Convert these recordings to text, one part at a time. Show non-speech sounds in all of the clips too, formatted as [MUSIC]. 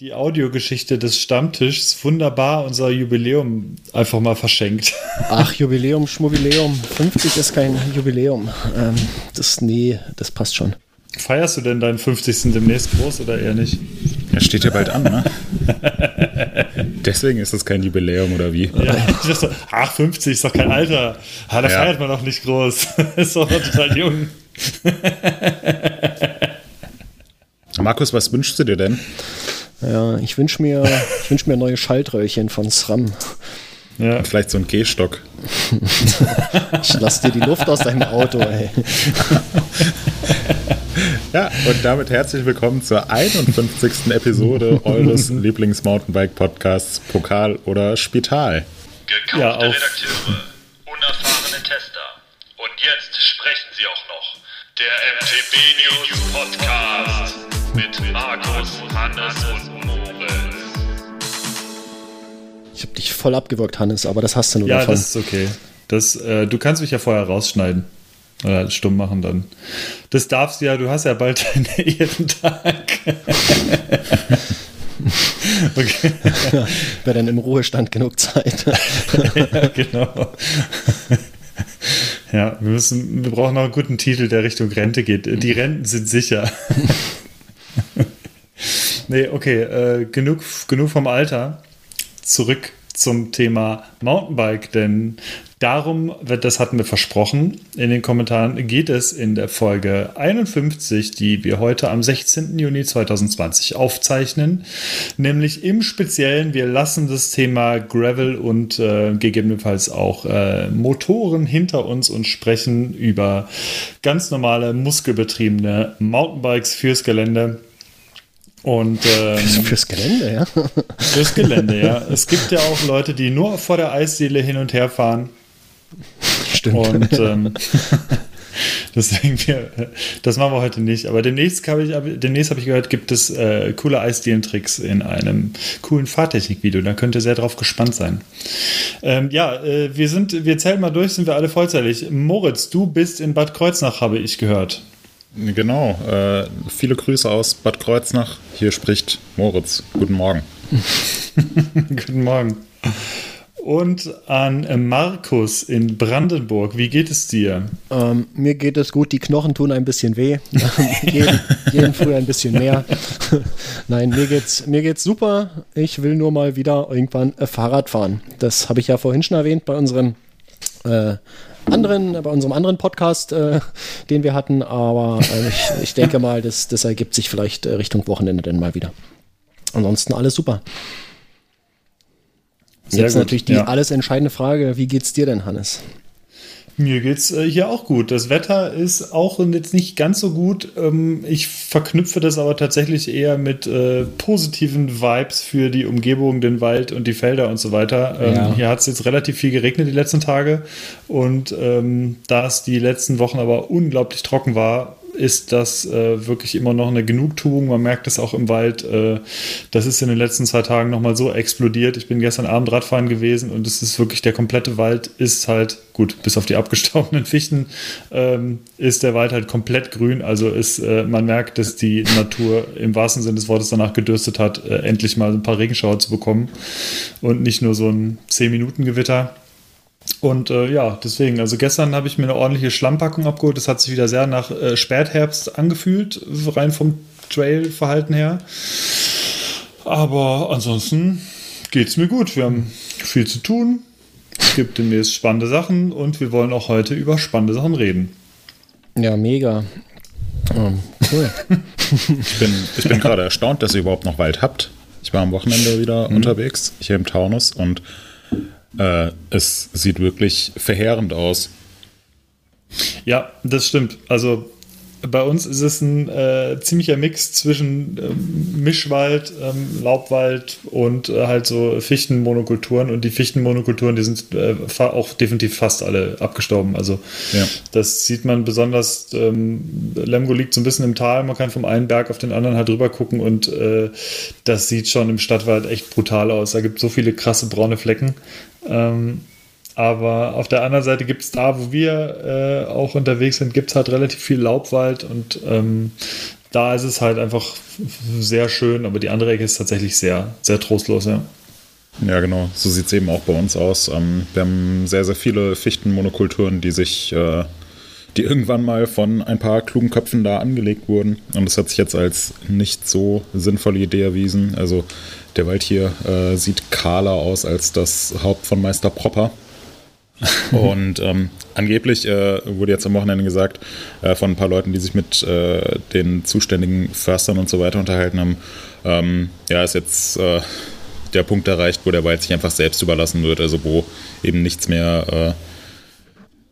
die Audiogeschichte des Stammtischs wunderbar unser Jubiläum einfach mal verschenkt. [LAUGHS] Ach, Jubiläum, Schmubiläum. 50 ist kein Jubiläum. Ähm, das, nee, das passt schon. Feierst du denn deinen 50. demnächst groß oder eher nicht? Er steht ja bald an, ne? [LAUGHS] Deswegen ist das kein Jubiläum oder wie? Ja, ich dachte, ach, 50 ist doch kein Alter. Ah, da ja. feiert man doch nicht groß. [LAUGHS] ist doch total jung. Markus, was wünschst du dir denn? Ja, ich wünsche mir, [LAUGHS] wünsch mir neue Schaltröhrchen von SRAM. Ja. Vielleicht so ein Gehstock. ich lass dir die Luft aus deinem Auto, ey. Ja, und damit herzlich willkommen zur 51. Episode [LAUGHS] eures Lieblings-Mountainbike-Podcasts Pokal oder Spital. Gekaufte ja, Redakteure, unerfahrene Tester. Und jetzt sprechen sie auch noch. Der MTB News Podcast mit Markus, Hannes und Moritz. Ich habe dich voll abgewürgt, Hannes, aber das hast du nur ja, davon. Ja, das ist okay. Das, äh, du kannst mich ja vorher rausschneiden. Oder stumm machen dann. Das darfst du ja, du hast ja bald [LAUGHS] deinen Ehrentag. [LAUGHS] okay. [LAUGHS] Wäre dann im Ruhestand genug Zeit. ja, genau. Ja, wir müssen, wir brauchen noch einen guten Titel, der Richtung Rente geht. Die Renten sind sicher. [LAUGHS] nee, okay, äh, genug, genug vom Alter. Zurück zum Thema Mountainbike, denn darum, das hatten wir versprochen, in den Kommentaren geht es in der Folge 51, die wir heute am 16. Juni 2020 aufzeichnen, nämlich im Speziellen, wir lassen das Thema Gravel und äh, gegebenenfalls auch äh, Motoren hinter uns und sprechen über ganz normale muskelbetriebene Mountainbikes fürs Gelände. Und, ähm, [LAUGHS] fürs Gelände, ja. Fürs Gelände, ja. Es gibt ja auch Leute, die nur vor der Eisdiele hin und her fahren. Stimmt. Und [LAUGHS] ähm, deswegen, wir, das machen wir heute nicht. Aber demnächst habe ich, demnächst habe ich gehört, gibt es äh, coole Eisdielentricks in einem coolen Fahrtechnik-Video. Da könnt ihr sehr drauf gespannt sein. Ähm, ja, äh, wir sind, wir zählen mal durch, sind wir alle vollzeitig. Moritz, du bist in Bad Kreuznach, habe ich gehört. Genau. Äh, viele Grüße aus Bad Kreuznach. Hier spricht Moritz. Guten Morgen. [LAUGHS] Guten Morgen. Und an Markus in Brandenburg. Wie geht es dir? Ähm, mir geht es gut. Die Knochen tun ein bisschen weh. jeden, jeden Früh ein bisschen mehr. [LAUGHS] Nein, mir geht's, mir geht's super. Ich will nur mal wieder irgendwann äh, Fahrrad fahren. Das habe ich ja vorhin schon erwähnt bei unserem äh, anderen, bei unserem anderen Podcast, äh, den wir hatten. Aber äh, ich, ich, denke mal, das, das ergibt sich vielleicht äh, Richtung Wochenende dann mal wieder. Ansonsten alles super. Sehr Jetzt gut, natürlich die ja. alles entscheidende Frage: Wie geht's dir denn, Hannes? Mir geht's äh, hier auch gut. Das Wetter ist auch jetzt nicht ganz so gut. Ähm, ich verknüpfe das aber tatsächlich eher mit äh, positiven Vibes für die Umgebung, den Wald und die Felder und so weiter. Ähm, ja. Hier hat es jetzt relativ viel geregnet die letzten Tage und ähm, da es die letzten Wochen aber unglaublich trocken war, ist das äh, wirklich immer noch eine Genugtuung. Man merkt es auch im Wald. Äh, das ist in den letzten zwei Tagen nochmal so explodiert. Ich bin gestern Abend Radfahren gewesen und es ist wirklich der komplette Wald ist halt, gut, bis auf die abgestorbenen [LAUGHS] Fichten, ähm, ist der Wald halt komplett grün. Also ist, äh, man merkt, dass die Natur im wahrsten Sinne des Wortes danach gedürstet hat, äh, endlich mal ein paar Regenschauer zu bekommen und nicht nur so ein 10-Minuten-Gewitter. Und äh, ja, deswegen, also gestern habe ich mir eine ordentliche Schlammpackung abgeholt. Das hat sich wieder sehr nach äh, Spätherbst angefühlt, rein vom Trail-Verhalten her. Aber ansonsten geht es mir gut. Wir haben viel zu tun. Es gibt demnächst spannende Sachen und wir wollen auch heute über spannende Sachen reden. Ja, mega. Oh, cool. [LAUGHS] ich bin, ich bin gerade erstaunt, dass ihr überhaupt noch Wald habt. Ich war am Wochenende wieder mhm. unterwegs, hier im Taunus und äh, es sieht wirklich verheerend aus. Ja, das stimmt. Also bei uns ist es ein äh, ziemlicher Mix zwischen ähm, Mischwald, ähm, Laubwald und äh, halt so Fichtenmonokulturen. Und die Fichtenmonokulturen, die sind äh, auch definitiv fast alle abgestorben. Also ja. das sieht man besonders. Ähm, Lemgo liegt so ein bisschen im Tal. Man kann vom einen Berg auf den anderen halt rüber gucken und äh, das sieht schon im Stadtwald echt brutal aus. Da gibt es so viele krasse braune Flecken. Ähm, aber auf der anderen Seite gibt es da, wo wir äh, auch unterwegs sind, gibt es halt relativ viel Laubwald und ähm, da ist es halt einfach sehr schön, aber die andere Ecke ist tatsächlich sehr, sehr trostlos, ja. Ja, genau. So sieht es eben auch bei uns aus. Ähm, wir haben sehr, sehr viele Fichtenmonokulturen, die sich, äh, die irgendwann mal von ein paar klugen Köpfen da angelegt wurden. Und das hat sich jetzt als nicht so sinnvolle Idee erwiesen. Also der Wald hier äh, sieht kahler aus als das Haupt von Meister Propper. [LAUGHS] und ähm, angeblich äh, wurde jetzt am Wochenende gesagt äh, von ein paar Leuten, die sich mit äh, den zuständigen Förstern und so weiter unterhalten haben, ähm, ja, ist jetzt äh, der Punkt erreicht, wo der Wald sich einfach selbst überlassen wird, also wo eben nichts mehr,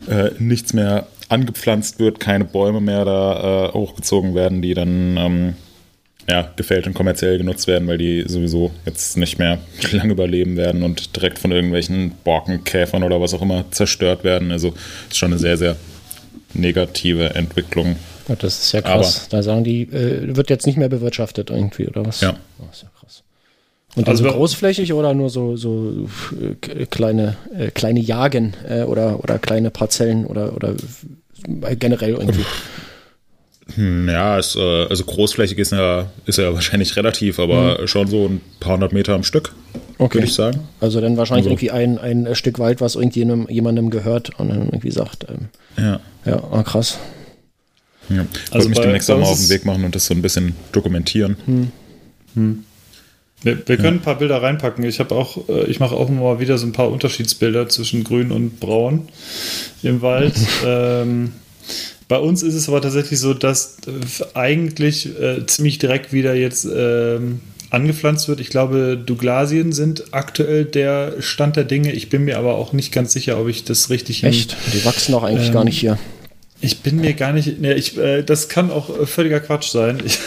äh, äh, nichts mehr angepflanzt wird, keine Bäume mehr da hochgezogen werden, die dann ähm, ja, gefällt und kommerziell genutzt werden, weil die sowieso jetzt nicht mehr [LAUGHS] lange überleben werden und direkt von irgendwelchen Borkenkäfern oder was auch immer zerstört werden. Also ist schon eine sehr, sehr negative Entwicklung. Ja, das ist ja krass. Aber, da sagen die, äh, wird jetzt nicht mehr bewirtschaftet irgendwie, oder was? Ja. Oh, ist ja und also, also großflächig oder nur so, so äh, kleine, äh, kleine Jagen äh, oder, oder kleine Parzellen oder, oder generell irgendwie? [LAUGHS] Hm, ja, es, äh, also großflächig ist ja, ist ja [LAUGHS] wahrscheinlich relativ, aber mhm. schon so ein paar hundert Meter am Stück, okay. würde ich sagen. Also dann wahrscheinlich also. irgendwie ein, ein Stück Wald, was irgendjemandem jemandem gehört und dann irgendwie sagt, ähm, ja, ja oh, krass. Ja. Ich also wollte mich demnächst auch mal auf den Weg machen und das so ein bisschen dokumentieren. Hm. Hm. Wir, wir können ja. ein paar Bilder reinpacken. Ich habe auch, äh, ich mache auch mal wieder so ein paar Unterschiedsbilder zwischen Grün und Braun im Wald. [LAUGHS] ähm, bei uns ist es aber tatsächlich so, dass äh, eigentlich äh, ziemlich direkt wieder jetzt äh, angepflanzt wird. Ich glaube, Douglasien sind aktuell der Stand der Dinge. Ich bin mir aber auch nicht ganz sicher, ob ich das richtig. Echt? Die wachsen doch eigentlich ähm, gar nicht hier. Ich bin mir gar nicht, ne, ich, äh, das kann auch völliger Quatsch sein. Ich,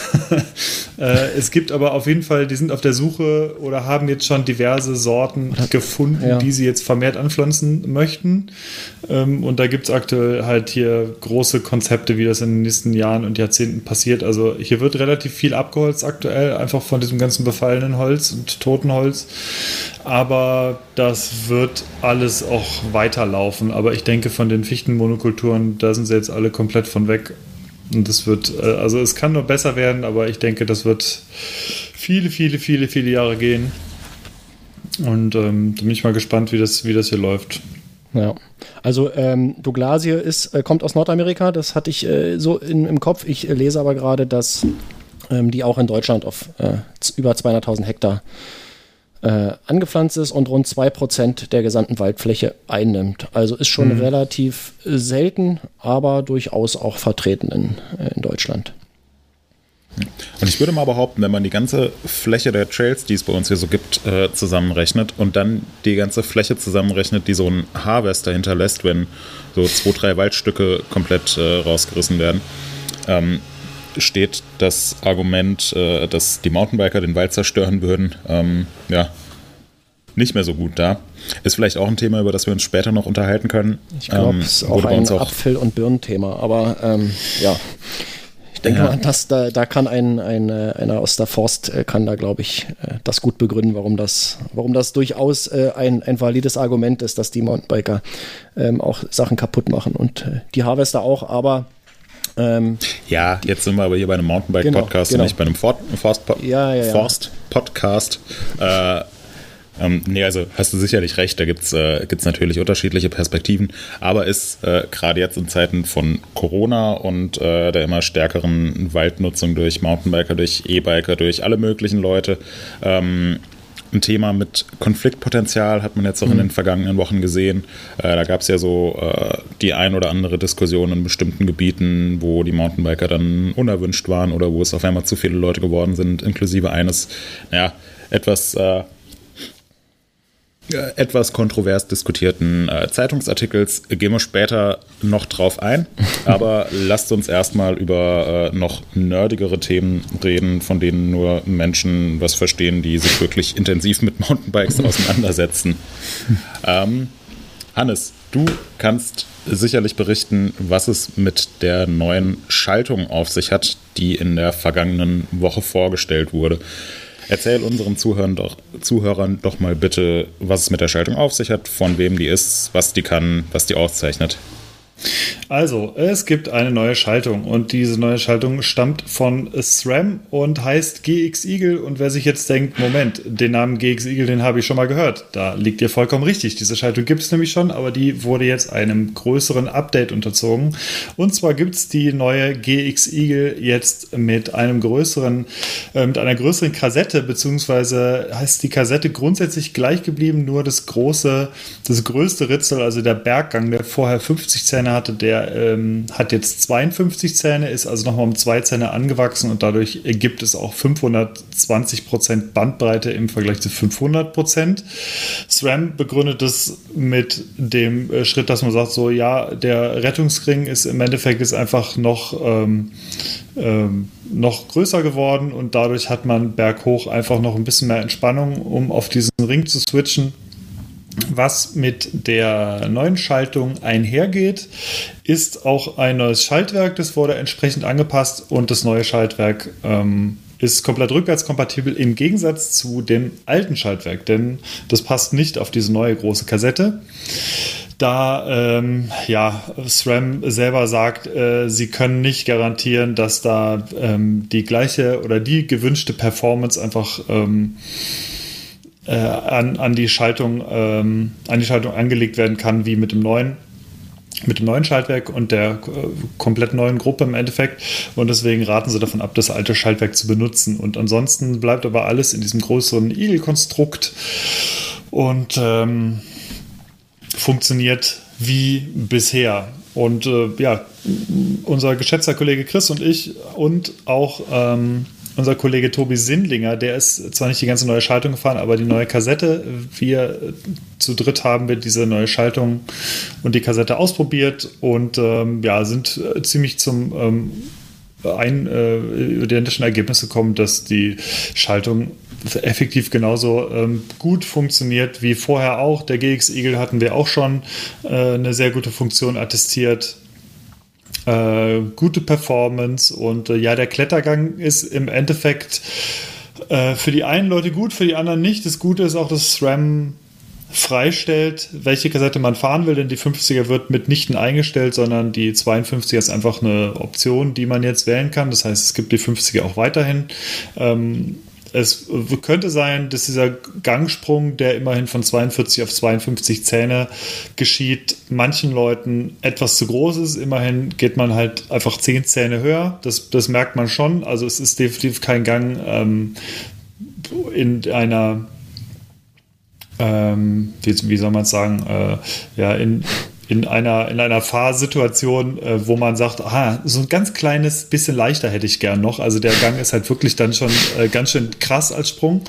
[LAUGHS] äh, es gibt aber auf jeden Fall, die sind auf der Suche oder haben jetzt schon diverse Sorten gefunden, ja. die sie jetzt vermehrt anpflanzen möchten. Ähm, und da gibt es aktuell halt hier große Konzepte, wie das in den nächsten Jahren und Jahrzehnten passiert. Also hier wird relativ viel abgeholzt aktuell, einfach von diesem ganzen befallenen Holz und toten Holz. Aber das wird alles auch weiterlaufen. Aber ich denke, von den Fichtenmonokulturen, da sind sie jetzt alle komplett von weg. Und das wird, äh, also es kann nur besser werden, aber ich denke, das wird viele, viele, viele, viele Jahre gehen. Und ähm, da bin ich mal gespannt, wie das, wie das hier läuft. Ja, also ähm, Douglasie ist, äh, kommt aus Nordamerika, das hatte ich äh, so in, im Kopf. Ich äh, lese aber gerade, dass ähm, die auch in Deutschland auf äh, über 200.000 Hektar äh, angepflanzt ist und rund 2% der gesamten Waldfläche einnimmt. Also ist schon mhm. relativ selten, aber durchaus auch vertreten in, äh, in Deutschland. Und ich würde mal behaupten, wenn man die ganze Fläche der Trails, die es bei uns hier so gibt, äh, zusammenrechnet und dann die ganze Fläche zusammenrechnet, die so ein Harvester hinterlässt, wenn so zwei, drei Waldstücke komplett äh, rausgerissen werden, ähm, steht das Argument, äh, dass die Mountainbiker den Wald zerstören würden, ähm, ja, nicht mehr so gut da. Ist vielleicht auch ein Thema, über das wir uns später noch unterhalten können. Ich glaube, ähm, es ist auch ein auch Apfel- und Birnenthema, aber ähm, ja. Ich denke ja. mal, dass da, da kann ein, ein, äh, einer aus der Forst äh, kann da, glaube ich, äh, das gut begründen, warum das, warum das durchaus ein, ein valides Argument ist, dass die Mountainbiker ähm, auch Sachen kaputt machen und die Harvester auch, aber ähm, ja, jetzt sind wir aber hier bei einem Mountainbike-Podcast genau, genau. und nicht bei einem Forst-Podcast. Ja, ja, ja. Forst äh, ähm, nee, also hast du sicherlich recht, da gibt es äh, gibt's natürlich unterschiedliche Perspektiven, aber ist äh, gerade jetzt in Zeiten von Corona und äh, der immer stärkeren Waldnutzung durch Mountainbiker, durch E-Biker, durch alle möglichen Leute ähm, ein Thema mit Konfliktpotenzial, hat man jetzt auch mhm. in den vergangenen Wochen gesehen. Äh, da gab es ja so äh, die ein oder andere Diskussion in bestimmten Gebieten, wo die Mountainbiker dann unerwünscht waren oder wo es auf einmal zu viele Leute geworden sind, inklusive eines, naja, etwas äh, etwas kontrovers diskutierten äh, Zeitungsartikels gehen wir später noch drauf ein. [LAUGHS] Aber lasst uns erstmal über äh, noch nerdigere Themen reden, von denen nur Menschen was verstehen, die sich wirklich intensiv mit Mountainbikes [LAUGHS] auseinandersetzen. Ähm, Hannes, du kannst sicherlich berichten, was es mit der neuen Schaltung auf sich hat, die in der vergangenen Woche vorgestellt wurde. Erzähl unseren Zuhörern doch, Zuhörern doch mal bitte, was es mit der Schaltung auf sich hat, von wem die ist, was die kann, was die auszeichnet. Also, es gibt eine neue Schaltung und diese neue Schaltung stammt von SRAM und heißt GX Eagle. Und wer sich jetzt denkt, Moment, den Namen GX Eagle, den habe ich schon mal gehört, da liegt ihr vollkommen richtig. Diese Schaltung gibt es nämlich schon, aber die wurde jetzt einem größeren Update unterzogen. Und zwar gibt es die neue GX Eagle jetzt mit einem größeren, äh, mit einer größeren Kassette, beziehungsweise heißt die Kassette grundsätzlich gleich geblieben, nur das große, das größte Ritzel, also der Berggang, der vorher 50 Zähne hatte, der ähm, hat jetzt 52 Zähne, ist also nochmal um zwei Zähne angewachsen und dadurch ergibt es auch 520 Prozent Bandbreite im Vergleich zu 500 Prozent. SRAM begründet es mit dem äh, Schritt, dass man sagt, so ja, der Rettungsring ist im Endeffekt ist einfach noch ähm, ähm, noch größer geworden und dadurch hat man berghoch einfach noch ein bisschen mehr Entspannung, um auf diesen Ring zu switchen. Was mit der neuen Schaltung einhergeht, ist auch ein neues Schaltwerk. Das wurde entsprechend angepasst und das neue Schaltwerk ähm, ist komplett rückwärtskompatibel im Gegensatz zu dem alten Schaltwerk, denn das passt nicht auf diese neue große Kassette. Da ähm, ja, SRAM selber sagt, äh, sie können nicht garantieren, dass da ähm, die gleiche oder die gewünschte Performance einfach ähm, äh, an, an, die Schaltung, ähm, an die Schaltung angelegt werden kann, wie mit dem neuen mit dem neuen Schaltwerk und der äh, komplett neuen Gruppe im Endeffekt. Und deswegen raten sie davon ab, das alte Schaltwerk zu benutzen. Und ansonsten bleibt aber alles in diesem größeren Igel-Konstrukt und ähm, funktioniert wie bisher. Und äh, ja, unser geschätzter Kollege Chris und ich und auch ähm, unser Kollege Tobi Sindlinger, der ist zwar nicht die ganze neue Schaltung gefahren, aber die neue Kassette. Wir zu dritt haben wir diese neue Schaltung und die Kassette ausprobiert und ähm, ja, sind äh, ziemlich zum ähm, ein, äh, identischen Ergebnis gekommen, dass die Schaltung effektiv genauso ähm, gut funktioniert wie vorher auch. Der GX Eagle hatten wir auch schon äh, eine sehr gute Funktion attestiert. Äh, gute Performance und äh, ja, der Klettergang ist im Endeffekt äh, für die einen Leute gut, für die anderen nicht. Das Gute ist auch, dass SRAM freistellt, welche Kassette man fahren will, denn die 50er wird mitnichten eingestellt, sondern die 52er ist einfach eine Option, die man jetzt wählen kann. Das heißt, es gibt die 50er auch weiterhin. Ähm, es könnte sein, dass dieser Gangsprung, der immerhin von 42 auf 52 Zähne geschieht, manchen Leuten etwas zu groß ist. Immerhin geht man halt einfach 10 Zähne höher. Das, das merkt man schon. Also es ist definitiv kein Gang ähm, in einer, ähm, wie, wie, soll man es sagen, äh, ja, in in einer, in einer Fahrsituation, äh, wo man sagt, aha, so ein ganz kleines bisschen leichter hätte ich gern noch. Also der Gang ist halt wirklich dann schon äh, ganz schön krass als Sprung.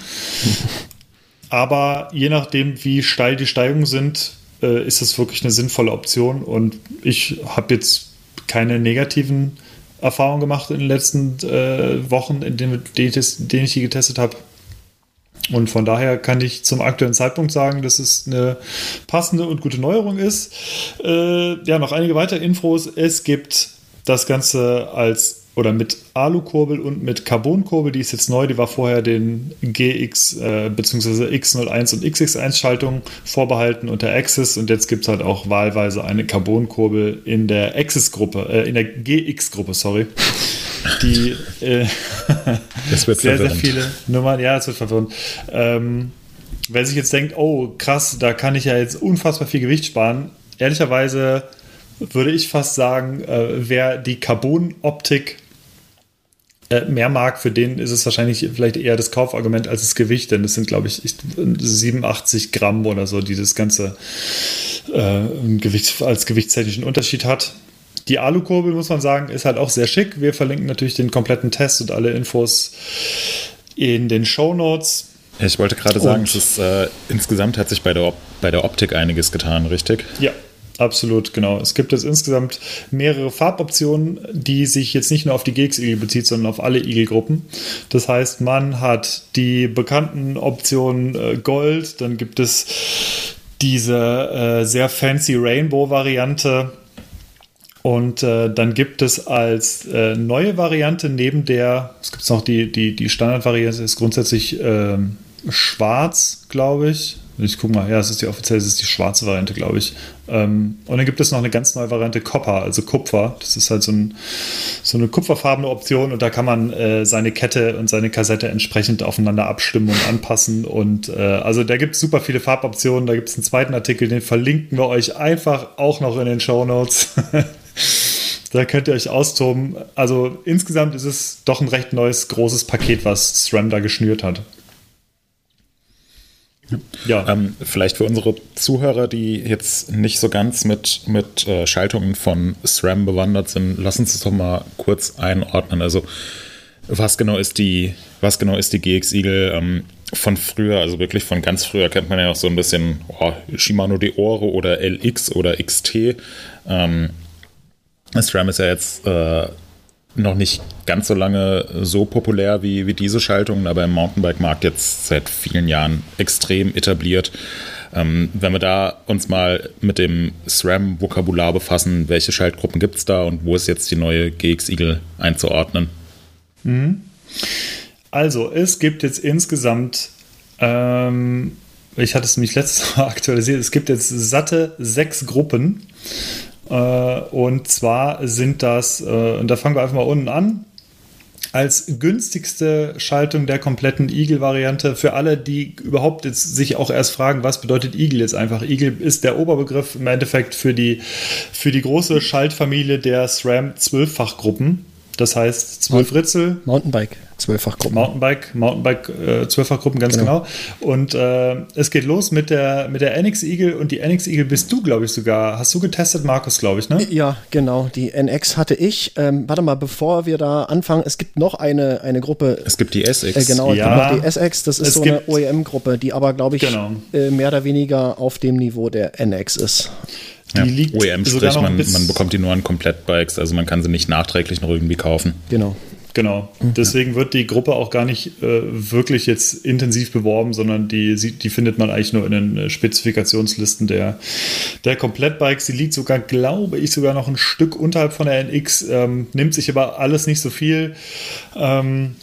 Aber je nachdem, wie steil die Steigungen sind, äh, ist das wirklich eine sinnvolle Option. Und ich habe jetzt keine negativen Erfahrungen gemacht in den letzten äh, Wochen, in denen, denen ich die getestet habe. Und von daher kann ich zum aktuellen Zeitpunkt sagen, dass es eine passende und gute Neuerung ist. Äh, ja, noch einige weitere Infos. Es gibt das Ganze als oder mit Alukurbel und mit Carbonkurbel, die ist jetzt neu, die war vorher den GX äh, bzw. X01 und XX1 Schaltung vorbehalten unter Axis und jetzt gibt es halt auch wahlweise eine Carbonkurbel in der Axis-Gruppe, äh, in der GX-Gruppe, sorry die äh, [LAUGHS] sehr, sehr viele Nummern, ja, es wird verwirrend. Ähm, wer sich jetzt denkt, oh krass, da kann ich ja jetzt unfassbar viel Gewicht sparen, ehrlicherweise würde ich fast sagen, äh, wer die Carbon-Optik äh, mehr mag, für den ist es wahrscheinlich vielleicht eher das Kaufargument als das Gewicht, denn es sind, glaube ich, 87 Gramm oder so, die das Ganze äh, Gewicht, als gewichtstechnischen Unterschied hat. Die Alukurbel, muss man sagen, ist halt auch sehr schick. Wir verlinken natürlich den kompletten Test und alle Infos in den Show Notes. Ich wollte gerade sagen, es ist, äh, insgesamt hat sich bei der, bei der Optik einiges getan, richtig? Ja, Absolut, genau. Es gibt jetzt insgesamt mehrere Farboptionen, die sich jetzt nicht nur auf die GX-Igel bezieht, sondern auf alle Igelgruppen. Das heißt, man hat die bekannten Optionen äh, Gold, dann gibt es diese äh, sehr fancy Rainbow-Variante, und äh, dann gibt es als äh, neue Variante neben der, es gibt noch die, die, die Standardvariante, ist grundsätzlich äh, schwarz, glaube ich. Ich gucke mal, ja, es ist die offizielle, es ist die schwarze Variante, glaube ich. Ähm, und dann gibt es noch eine ganz neue Variante Copper, also Kupfer. Das ist halt so, ein, so eine kupferfarbene Option und da kann man äh, seine Kette und seine Kassette entsprechend aufeinander abstimmen und anpassen. Und äh, also da gibt es super viele Farboptionen. Da gibt es einen zweiten Artikel, den verlinken wir euch einfach auch noch in den Show Notes. [LAUGHS] da könnt ihr euch austoben. Also insgesamt ist es doch ein recht neues, großes Paket, was SRAM da geschnürt hat. Ja. Ähm, vielleicht für unsere Zuhörer, die jetzt nicht so ganz mit, mit äh, Schaltungen von SRAM bewandert sind, lass uns das doch mal kurz einordnen. Also was genau ist die, was genau ist die GX Eagle ähm, von früher, also wirklich von ganz früher kennt man ja auch so ein bisschen oh, Shimano Deore oder LX oder XT. Ähm, SRAM ist ja jetzt äh, noch nicht ganz so lange so populär wie, wie diese Schaltungen, aber im Mountainbike-Markt jetzt seit vielen Jahren extrem etabliert. Ähm, wenn wir da uns mal mit dem SRAM-Vokabular befassen, welche Schaltgruppen gibt es da und wo ist jetzt die neue GX Eagle einzuordnen? Mhm. Also, es gibt jetzt insgesamt, ähm, ich hatte es mich letztes Mal [LAUGHS] aktualisiert, es gibt jetzt satte sechs Gruppen. Äh, und zwar sind das, äh, und da fangen wir einfach mal unten an, als günstigste Schaltung der kompletten Eagle-Variante für alle, die überhaupt jetzt sich auch erst fragen, was bedeutet Eagle jetzt einfach. Eagle ist der Oberbegriff im Endeffekt für die, für die große Schaltfamilie der SRAM-12-Fachgruppen. Das heißt, zwölf Ritzel. Mountainbike, zwölffachgruppen. Mountainbike, Mountainbike, äh, zwölffachgruppen, ganz genau. genau. Und äh, es geht los mit der, mit der NX Eagle und die NX Eagle bist du, glaube ich, sogar. Hast du getestet, Markus, glaube ich, ne? Ja, genau. Die NX hatte ich. Ähm, warte mal, bevor wir da anfangen, es gibt noch eine, eine Gruppe. Es gibt die SX. Äh, genau, ja. die SX. Das ist es so eine OEM-Gruppe, die aber, glaube ich, genau. äh, mehr oder weniger auf dem Niveau der NX ist. Die ja, liegt OEM, sprich, man, man bekommt die nur an Komplettbikes, also man kann sie nicht nachträglich noch irgendwie kaufen. Genau. Genau. Mhm. Deswegen wird die Gruppe auch gar nicht äh, wirklich jetzt intensiv beworben, sondern die, die findet man eigentlich nur in den äh, Spezifikationslisten der, der Komplettbikes. Sie liegt sogar, glaube ich, sogar noch ein Stück unterhalb von der NX, ähm, nimmt sich aber alles nicht so viel. Ähm,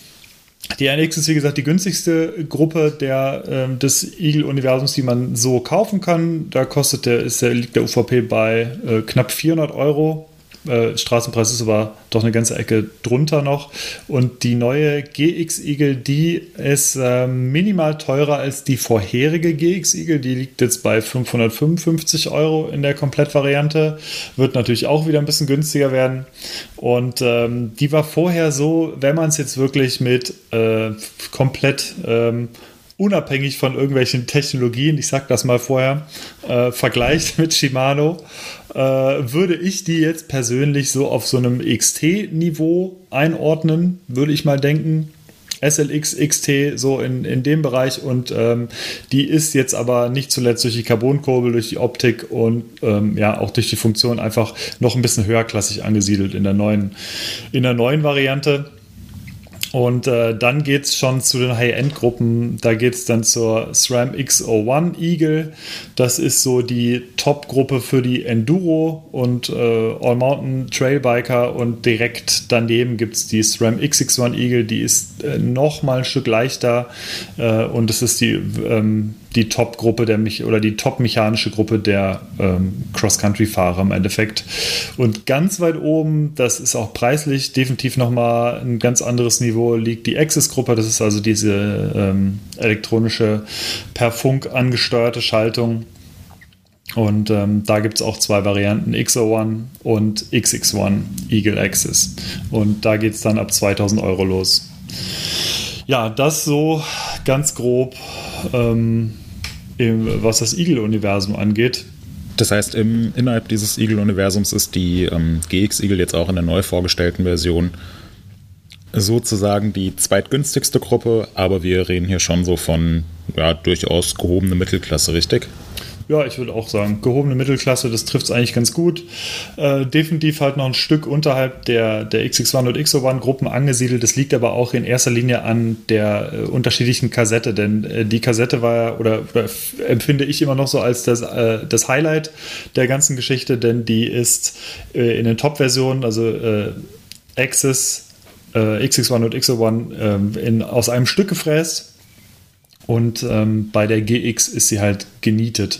die NX ist, wie gesagt, die günstigste Gruppe der, äh, des Eagle-Universums, die man so kaufen kann. Da kostet der, ist der, liegt der UVP bei äh, knapp 400 Euro äh, Straßenpreis ist aber doch eine ganze Ecke drunter noch. Und die neue GX Eagle, die ist äh, minimal teurer als die vorherige GX Eagle. Die liegt jetzt bei 555 Euro in der Komplettvariante. Wird natürlich auch wieder ein bisschen günstiger werden. Und ähm, die war vorher so, wenn man es jetzt wirklich mit äh, komplett ähm, unabhängig von irgendwelchen Technologien, ich sag das mal vorher, äh, vergleicht mit Shimano, äh, würde ich die jetzt persönlich so auf so einem XT-Niveau einordnen, würde ich mal denken. SLX, XT, so in, in dem Bereich und ähm, die ist jetzt aber nicht zuletzt durch die Carbonkurbel, durch die Optik und ähm, ja auch durch die Funktion einfach noch ein bisschen höherklassig angesiedelt in der neuen, in der neuen Variante. Und äh, dann geht es schon zu den High-End-Gruppen. Da geht es dann zur SRAM X01 Eagle. Das ist so die Top-Gruppe für die Enduro und äh, All-Mountain Trailbiker. Und direkt daneben gibt es die SRAM XX1 Eagle. Die ist äh, noch mal ein Stück leichter. Äh, und das ist die ähm, die Top-Gruppe der mich oder die top-mechanische Gruppe der ähm, Cross-Country-Fahrer im Endeffekt. Und ganz weit oben, das ist auch preislich definitiv nochmal ein ganz anderes Niveau, liegt die Access-Gruppe. Das ist also diese ähm, elektronische per Funk angesteuerte Schaltung. Und ähm, da gibt es auch zwei Varianten, XO1 und XX1 Eagle Access. Und da geht es dann ab 2000 Euro los. Ja, das so ganz grob ähm, was das Eagle-Universum angeht. Das heißt, im, innerhalb dieses Eagle-Universums ist die ähm, GX Eagle jetzt auch in der neu vorgestellten Version sozusagen die zweitgünstigste Gruppe, aber wir reden hier schon so von ja, durchaus gehobene Mittelklasse, richtig? Ja, ich würde auch sagen, gehobene Mittelklasse, das trifft es eigentlich ganz gut. Äh, definitiv halt noch ein Stück unterhalb der, der XX1 und XO1 Gruppen angesiedelt. Das liegt aber auch in erster Linie an der äh, unterschiedlichen Kassette, denn äh, die Kassette war oder, oder empfinde ich immer noch so als das, äh, das Highlight der ganzen Geschichte, denn die ist äh, in den Top-Versionen, also äh, Access, XX1 und XO1, ähm, in, aus einem Stück gefräst Und ähm, bei der GX ist sie halt genietet.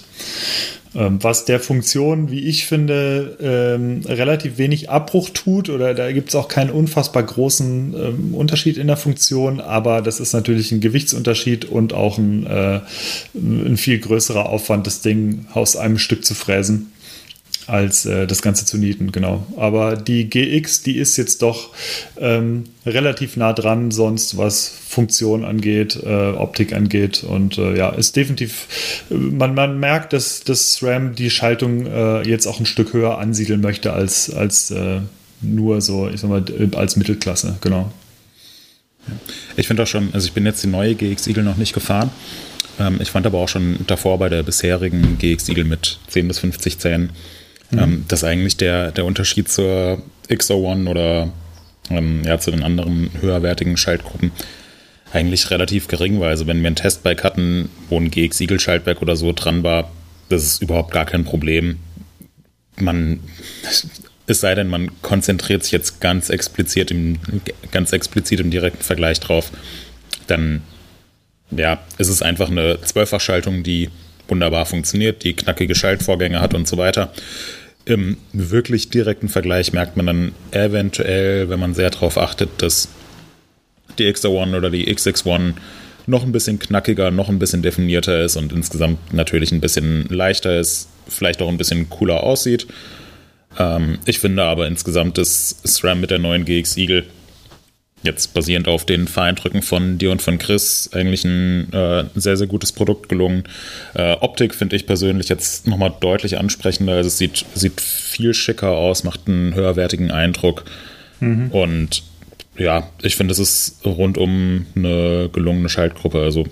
Ähm, was der Funktion, wie ich finde, ähm, relativ wenig Abbruch tut oder da gibt es auch keinen unfassbar großen ähm, Unterschied in der Funktion, aber das ist natürlich ein Gewichtsunterschied und auch ein, äh, ein viel größerer Aufwand, das Ding aus einem Stück zu fräsen als äh, das Ganze zu nieten, genau. Aber die GX, die ist jetzt doch ähm, relativ nah dran, sonst was Funktion angeht, äh, Optik angeht und äh, ja, ist definitiv, man, man merkt, dass das RAM die Schaltung äh, jetzt auch ein Stück höher ansiedeln möchte als, als äh, nur so, ich sag mal, als Mittelklasse, genau. Ich finde auch schon, also ich bin jetzt die neue GX Eagle noch nicht gefahren. Ähm, ich fand aber auch schon davor bei der bisherigen GX Eagle mit 10 bis 50 Zähnen Mhm. Ähm, dass eigentlich der, der Unterschied zur XO1 oder ähm, ja, zu den anderen höherwertigen Schaltgruppen eigentlich relativ gering war. Also wenn wir ein Testbike hatten, wo ein GX-Siegel-Schaltwerk oder so dran war, das ist überhaupt gar kein Problem. Man, [LAUGHS] es sei denn, man konzentriert sich jetzt ganz explizit im, ganz explizit im direkten Vergleich drauf, dann ja, ist es einfach eine Zwölffachschaltung, die wunderbar funktioniert, die knackige Schaltvorgänge hat und so weiter. Im wirklich direkten Vergleich merkt man dann eventuell, wenn man sehr darauf achtet, dass die XR1 oder die XX1 noch ein bisschen knackiger, noch ein bisschen definierter ist und insgesamt natürlich ein bisschen leichter ist, vielleicht auch ein bisschen cooler aussieht. Ähm, ich finde aber insgesamt ist SRAM mit der neuen GX Eagle jetzt basierend auf den Fahreindrücken von dir und von Chris eigentlich ein äh, sehr, sehr gutes Produkt gelungen. Äh, Optik finde ich persönlich jetzt nochmal deutlich ansprechender. Also es sieht, sieht viel schicker aus, macht einen höherwertigen Eindruck. Mhm. Und ja, ich finde, es ist rundum eine gelungene Schaltgruppe. Also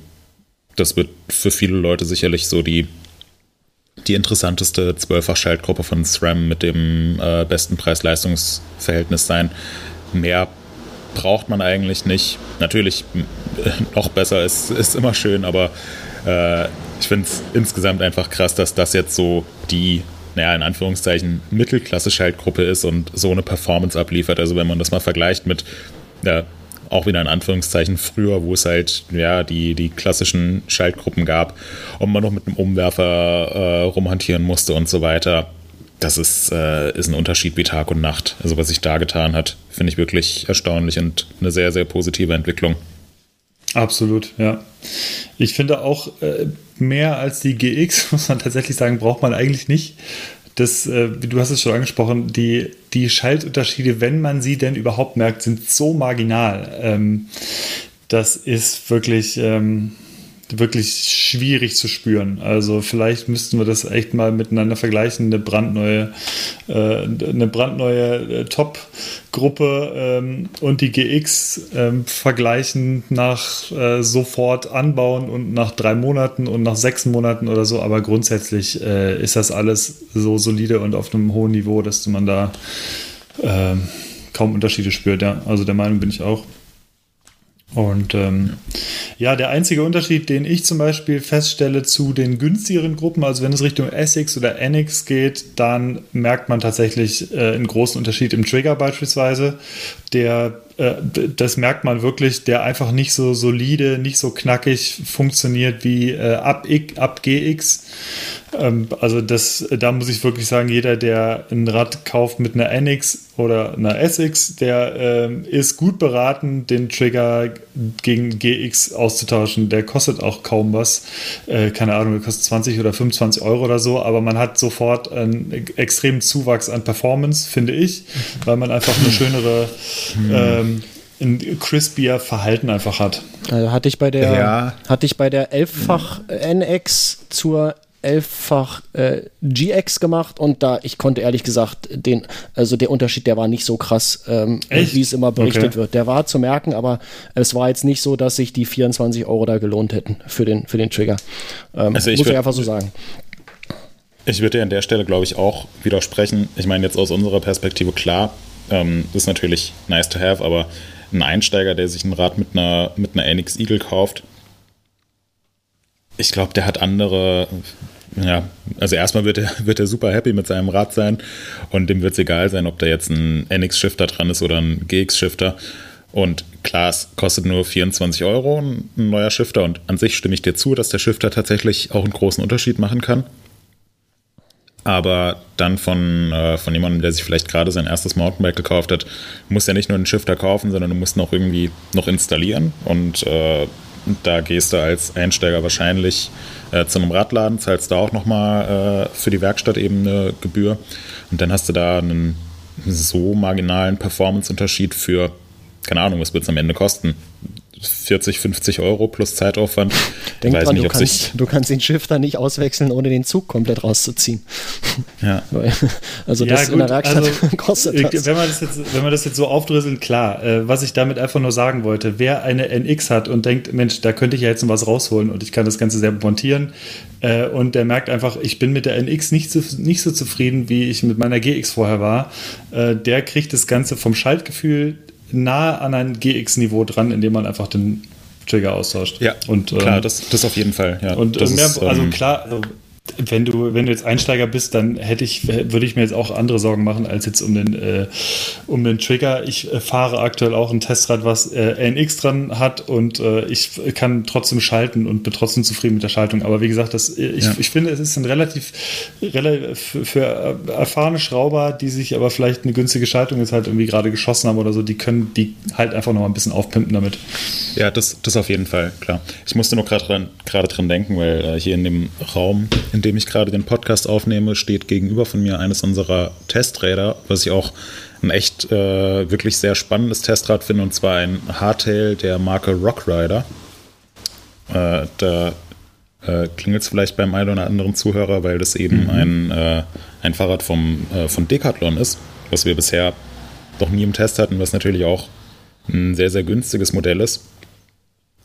das wird für viele Leute sicherlich so die, die interessanteste Zwölffach-Schaltgruppe von SRAM mit dem äh, besten Preis-Leistungs-Verhältnis sein. Mehr braucht man eigentlich nicht. Natürlich [LAUGHS] noch besser ist, ist immer schön, aber äh, ich finde es insgesamt einfach krass, dass das jetzt so die, naja, in Anführungszeichen Mittelklasse-Schaltgruppe ist und so eine Performance abliefert. Also wenn man das mal vergleicht mit, ja, auch wieder in Anführungszeichen früher, wo es halt ja die, die klassischen Schaltgruppen gab und man noch mit einem Umwerfer äh, rumhantieren musste und so weiter das ist, äh, ist ein Unterschied wie Tag und Nacht. Also was sich da getan hat, finde ich wirklich erstaunlich und eine sehr, sehr positive Entwicklung. Absolut, ja. Ich finde auch äh, mehr als die GX, [LAUGHS] muss man tatsächlich sagen, braucht man eigentlich nicht. Das, äh, du hast es schon angesprochen, die, die Schaltunterschiede, wenn man sie denn überhaupt merkt, sind so marginal. Ähm, das ist wirklich, ähm, wirklich schwierig zu spüren. Also vielleicht müssten wir das echt mal miteinander vergleichen. Eine brandneue, äh, eine brandneue äh, Top-Gruppe ähm, und die GX ähm, vergleichen nach äh, sofort anbauen und nach drei Monaten und nach sechs Monaten oder so. Aber grundsätzlich äh, ist das alles so solide und auf einem hohen Niveau, dass man da ähm, kaum Unterschiede spürt. Ja, also der Meinung bin ich auch. Und ähm, ja, der einzige Unterschied, den ich zum Beispiel feststelle zu den günstigeren Gruppen, also wenn es Richtung Essex oder NX geht, dann merkt man tatsächlich äh, einen großen Unterschied im Trigger beispielsweise. Der, äh, das merkt man wirklich, der einfach nicht so solide, nicht so knackig funktioniert wie äh, ab, ab GX. Ähm, also das, da muss ich wirklich sagen, jeder, der ein Rad kauft mit einer NX oder einer SX, der ähm, ist gut beraten, den Trigger gegen GX auszutauschen. Der kostet auch kaum was. Äh, keine Ahnung, der kostet 20 oder 25 Euro oder so, aber man hat sofort einen extremen Zuwachs an Performance, finde ich, weil man einfach eine schönere ähm, ein crispier Verhalten einfach hat. Also hatte ich bei der ja. hatte ich bei der 11-fach NX zur elffach äh, GX gemacht und da, ich konnte ehrlich gesagt, den, also der Unterschied, der war nicht so krass, ähm, wie es immer berichtet okay. wird. Der war zu merken, aber es war jetzt nicht so, dass sich die 24 Euro da gelohnt hätten für den, für den Trigger. Ähm, also ich muss ich einfach so sagen. Ich würde dir an der Stelle, glaube ich, auch widersprechen. Ich meine, jetzt aus unserer Perspektive, klar, ähm, ist natürlich nice to have, aber ein Einsteiger, der sich ein Rad mit einer, mit einer NX Eagle kauft, ich glaube, der hat andere ja, also erstmal wird er, [LAUGHS] wird er super happy mit seinem Rad sein und dem wird es egal sein, ob da jetzt ein NX-Shifter dran ist oder ein GX-Shifter. Und klar, es kostet nur 24 Euro ein neuer Shifter und an sich stimme ich dir zu, dass der Shifter tatsächlich auch einen großen Unterschied machen kann. Aber dann von, äh, von jemandem, der sich vielleicht gerade sein erstes Mountainbike gekauft hat, muss ja nicht nur einen Shifter kaufen, sondern du musst noch irgendwie noch installieren. Und äh, da gehst du als Einsteiger wahrscheinlich äh, zu einem Radladen, zahlst da auch nochmal äh, für die Werkstatt eben eine Gebühr. Und dann hast du da einen so marginalen Performance-Unterschied für, keine Ahnung, was wird es am Ende kosten? 40, 50 Euro plus Zeitaufwand. Denk dran, nicht, du, kannst, du kannst den Shifter nicht auswechseln, ohne den Zug komplett rauszuziehen. Ja. [LAUGHS] also das ja, gut, in der Werkstatt also, [LAUGHS] kostet das. Wenn man das, jetzt, wenn man das jetzt so aufdröseln, klar. Äh, was ich damit einfach nur sagen wollte, wer eine NX hat und denkt, Mensch, da könnte ich ja jetzt noch was rausholen und ich kann das Ganze selber montieren äh, und der merkt einfach, ich bin mit der NX nicht so, nicht so zufrieden, wie ich mit meiner GX vorher war, äh, der kriegt das Ganze vom Schaltgefühl nahe an ein GX-Niveau dran, indem man einfach den Trigger austauscht. Ja, und, klar, ähm, das, das auf jeden Fall. Ja, und mehr, ist, also ähm, klar, also wenn du, wenn du jetzt Einsteiger bist, dann hätte ich, würde ich mir jetzt auch andere Sorgen machen als jetzt um den, äh, um den Trigger. Ich äh, fahre aktuell auch ein Testrad, was äh, NX dran hat und äh, ich kann trotzdem schalten und bin trotzdem zufrieden mit der Schaltung. Aber wie gesagt, das, äh, ich, ja. ich finde, es ist ein relativ, relativ für, für, erfahrene Schrauber, die sich aber vielleicht eine günstige Schaltung jetzt halt irgendwie gerade geschossen haben oder so, die können die halt einfach noch mal ein bisschen aufpimpen damit. Ja, das, das auf jeden Fall, klar. Ich musste nur gerade dran, dran denken, weil äh, hier in dem Raum in dem ich gerade den Podcast aufnehme, steht gegenüber von mir eines unserer Testräder, was ich auch ein echt äh, wirklich sehr spannendes Testrad finde, und zwar ein Hardtail der Marke Rockrider. Äh, da äh, klingelt es vielleicht beim einen oder anderen Zuhörer, weil das eben mhm. ein, äh, ein Fahrrad vom, äh, von Decathlon ist, was wir bisher noch nie im Test hatten, was natürlich auch ein sehr, sehr günstiges Modell ist.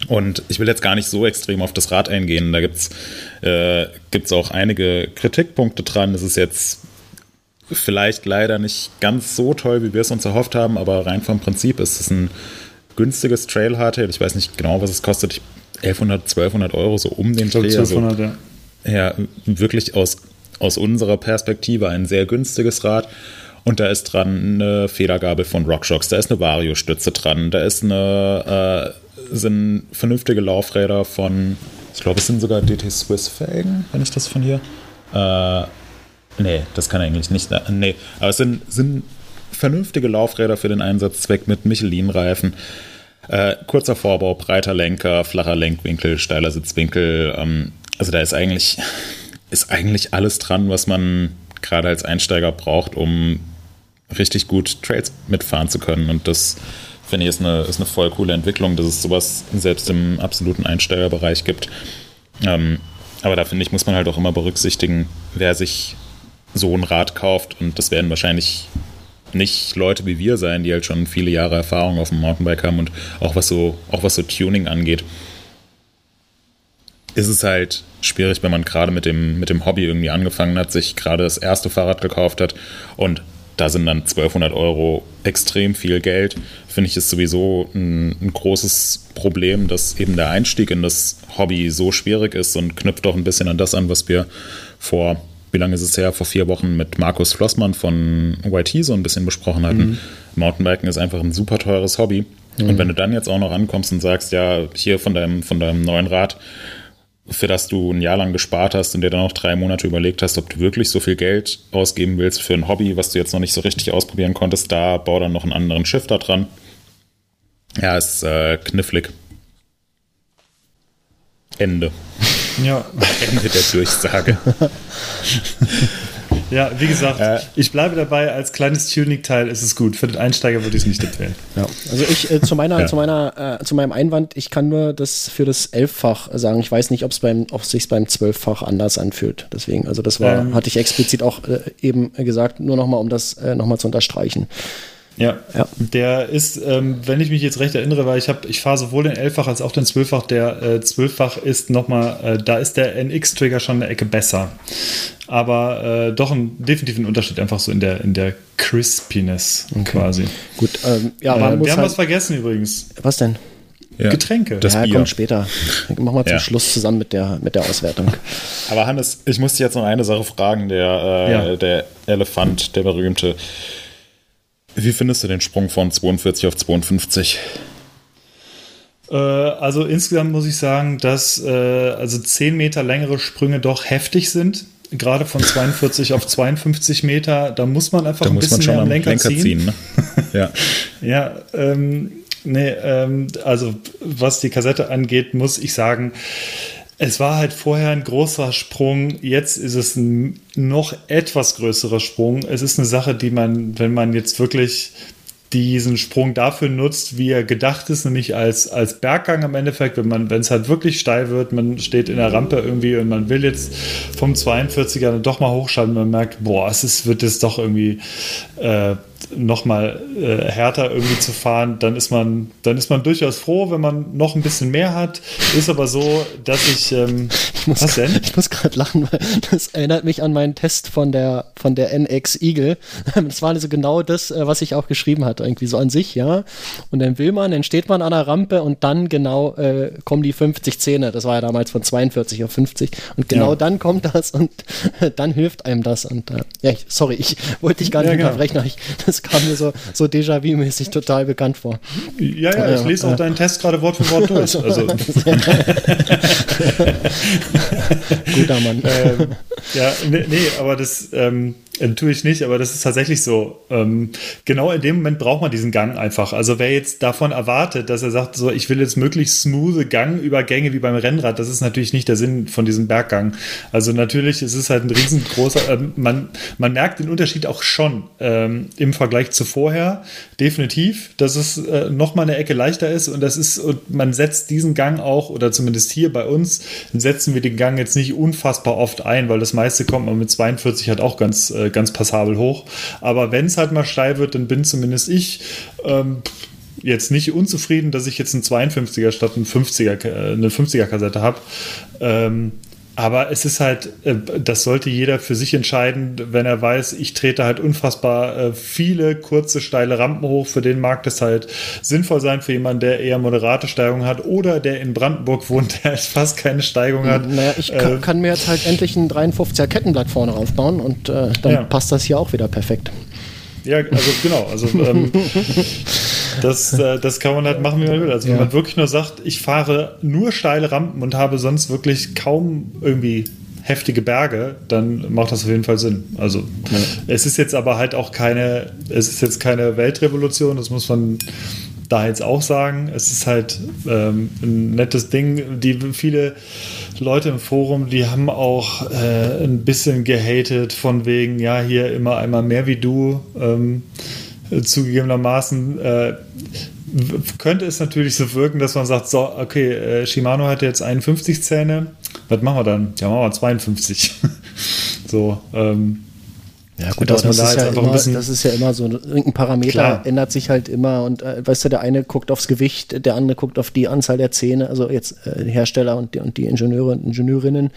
Und ich will jetzt gar nicht so extrem auf das Rad eingehen. Da gibt es äh, gibt's auch einige Kritikpunkte dran. Es ist jetzt vielleicht leider nicht ganz so toll, wie wir es uns erhofft haben, aber rein vom Prinzip ist es ein günstiges Trail Hardtail. Ich weiß nicht genau, was es kostet. 1100, 1200 Euro so um den Dreh. 1200, also, ja. Ja, wirklich aus, aus unserer Perspektive ein sehr günstiges Rad. Und da ist dran eine Federgabel von RockShox, da ist eine Vario-Stütze dran, da ist eine äh, sind vernünftige Laufräder von, ich glaube, es sind sogar DT Swiss Felgen, wenn ich das von hier. Äh, nee, das kann eigentlich nicht. Nee, aber es sind, sind vernünftige Laufräder für den Einsatzzweck mit Michelin-Reifen. Äh, kurzer Vorbau, breiter Lenker, flacher Lenkwinkel, steiler Sitzwinkel. Ähm, also da ist eigentlich, [LAUGHS] ist eigentlich alles dran, was man gerade als Einsteiger braucht, um richtig gut Trails mitfahren zu können. Und das finde ich, ist eine, ist eine voll coole Entwicklung, dass es sowas selbst im absoluten Einsteigerbereich gibt. Ähm, aber da finde ich, muss man halt auch immer berücksichtigen, wer sich so ein Rad kauft. Und das werden wahrscheinlich nicht Leute wie wir sein, die halt schon viele Jahre Erfahrung auf dem Mountainbike haben und auch was so, auch was so Tuning angeht, ist es halt schwierig, wenn man gerade mit dem, mit dem Hobby irgendwie angefangen hat, sich gerade das erste Fahrrad gekauft hat und da sind dann 1200 Euro extrem viel Geld. Finde ich ist sowieso ein, ein, großes Problem, dass eben der Einstieg in das Hobby so schwierig ist und knüpft auch ein bisschen an das an, was wir vor, wie lange ist es her, vor vier Wochen mit Markus Flossmann von YT so ein bisschen besprochen hatten. Mhm. Mountainbiken ist einfach ein super teures Hobby. Mhm. Und wenn du dann jetzt auch noch ankommst und sagst, ja, hier von deinem, von deinem neuen Rad, für das du ein Jahr lang gespart hast und dir dann noch drei Monate überlegt hast, ob du wirklich so viel Geld ausgeben willst für ein Hobby, was du jetzt noch nicht so richtig ausprobieren konntest, da bau dann noch einen anderen Shifter dran. Ja, ist äh, knifflig. Ende. Ja. [LAUGHS] Ende der Durchsage. [LAUGHS] Ja, wie gesagt, äh, ich bleibe dabei, als kleines Tuning-Teil ist es gut. Für den Einsteiger würde ich es nicht empfehlen. Ja. Also ich äh, zu meiner, ja. zu meiner, äh, zu meinem Einwand, ich kann nur das für das Elffach sagen. Ich weiß nicht, ob es beim, ob sich beim Zwölffach anders anfühlt. Deswegen, also das war, ähm, hatte ich explizit auch äh, eben gesagt, nur nochmal, um das äh, nochmal zu unterstreichen. Ja, ja. der ist, ähm, wenn ich mich jetzt recht erinnere, weil ich habe, ich fahre sowohl den Elffach als auch den Zwölffach. Der äh, Zwölffach ist nochmal, äh, da ist der NX-Trigger schon eine Ecke besser. Aber äh, doch ein definitiven Unterschied einfach so in der, in der Crispiness okay. quasi. Gut, ähm, ja, aber äh, wir haben halt was vergessen übrigens. Was denn? Ja. Getränke. Das ja, Bier. kommt später. Machen wir zum ja. Schluss zusammen mit der, mit der Auswertung. Aber Hannes, ich muss dich jetzt noch eine Sache fragen. Der, äh, ja. der Elefant, der berühmte. Wie findest du den Sprung von 42 auf 52? Äh, also insgesamt muss ich sagen, dass äh, also 10 Meter längere Sprünge doch heftig sind. Gerade von 42 auf 52 Meter, da muss man einfach da ein bisschen mehr am Lenker, Lenker ziehen. ziehen ne? [LAUGHS] ja, ja ähm, nee, ähm, also was die Kassette angeht, muss ich sagen, es war halt vorher ein großer Sprung, jetzt ist es ein noch etwas größerer Sprung. Es ist eine Sache, die man, wenn man jetzt wirklich diesen Sprung dafür nutzt, wie er gedacht ist, nämlich als, als Berggang im Endeffekt, wenn man, wenn es halt wirklich steil wird, man steht in der Rampe irgendwie und man will jetzt vom 42er dann doch mal hochschalten, man merkt, boah, es ist, wird jetzt doch irgendwie äh, nochmal äh, härter irgendwie zu fahren, dann ist man, dann ist man durchaus froh, wenn man noch ein bisschen mehr hat. Ist aber so, dass ich, ähm, ich muss, was denn? [LAUGHS] Ich muss gerade lachen, weil das erinnert mich an meinen Test von der von der NX Eagle. [LAUGHS] Das war also genau das, äh, was ich auch geschrieben hatte, irgendwie so an sich, ja. Und dann will man, dann steht man an der Rampe und dann genau äh, kommen die 50 Zähne. Das war ja damals von 42 auf 50 und genau ja. dann kommt das und [LAUGHS] dann hilft einem das. Und äh, ja, ich, sorry, ich wollte dich gar nicht ja, unterbrechen, aber ich, das kam mir so, so Déjà-vu-mäßig total bekannt vor. Ja, ja, ich lese auch deinen Test gerade Wort für Wort durch. [LAUGHS] Also. Guter Mann. Ähm, ja, nee, nee, aber das, ähm, äh, tue ich nicht, aber das ist tatsächlich so. Ähm, genau in dem Moment braucht man diesen Gang einfach. Also wer jetzt davon erwartet, dass er sagt, so ich will jetzt möglichst smooth Gangübergänge wie beim Rennrad, das ist natürlich nicht der Sinn von diesem Berggang. Also natürlich ist es halt ein riesengroßer, äh, man, man merkt den Unterschied auch schon ähm, im Vergleich zu vorher, definitiv, dass es äh, nochmal eine Ecke leichter ist und das ist, und man setzt diesen Gang auch, oder zumindest hier bei uns, setzen wir den Gang jetzt nicht unfassbar oft ein, weil das meiste kommt man mit 42 halt auch ganz äh, ganz passabel hoch. Aber wenn es halt mal steil wird, dann bin zumindest ich ähm, jetzt nicht unzufrieden, dass ich jetzt einen 52er statt einen 50er, äh, eine 50er Kassette habe. Ähm, aber es ist halt, äh, das sollte jeder für sich entscheiden, wenn er weiß, ich trete halt unfassbar äh, viele kurze, steile Rampen hoch. Für den mag das halt sinnvoll sein für jemanden, der eher moderate Steigung hat oder der in Brandenburg wohnt, [LAUGHS] der fast keine Steigung hat. Naja, ich kann, äh, kann mir jetzt halt endlich ein 53er Kettenblatt vorne aufbauen und äh, dann ja. passt das hier auch wieder perfekt. Ja, also genau. Also ähm, [LAUGHS] das, äh, das kann man halt machen, wie man will. Also wenn man wirklich nur sagt, ich fahre nur steile Rampen und habe sonst wirklich kaum irgendwie heftige Berge, dann macht das auf jeden Fall Sinn. Also ja. es ist jetzt aber halt auch keine, es ist jetzt keine Weltrevolution, das muss man da jetzt auch sagen. Es ist halt ähm, ein nettes Ding. Die viele Leute im Forum, die haben auch äh, ein bisschen gehatet von wegen, ja, hier immer einmal mehr wie du. Ähm, zugegebenermaßen äh, könnte es natürlich so wirken, dass man sagt, so, okay, äh, Shimano hat jetzt 51 Zähne, was machen wir dann? Ja, machen wir 52. [LAUGHS] so, ähm, ja gut, das, da ist ja immer, das ist ja immer so, irgendein Parameter Klar. ändert sich halt immer und äh, weißt du, der eine guckt aufs Gewicht, der andere guckt auf die Anzahl der Zähne, also jetzt äh, Hersteller und die, und die Ingenieure und Ingenieurinnen.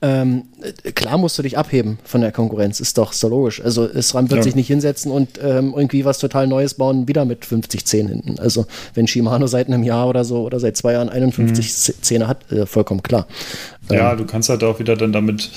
Ähm, äh, klar musst du dich abheben von der Konkurrenz, ist doch so logisch. Also SRAM wird ja. sich nicht hinsetzen und ähm, irgendwie was total Neues bauen, wieder mit 50 Zähnen hinten. Also wenn Shimano seit einem Jahr oder so oder seit zwei Jahren 51 mhm. Zähne hat, äh, vollkommen klar. Ja, du kannst halt auch wieder dann damit,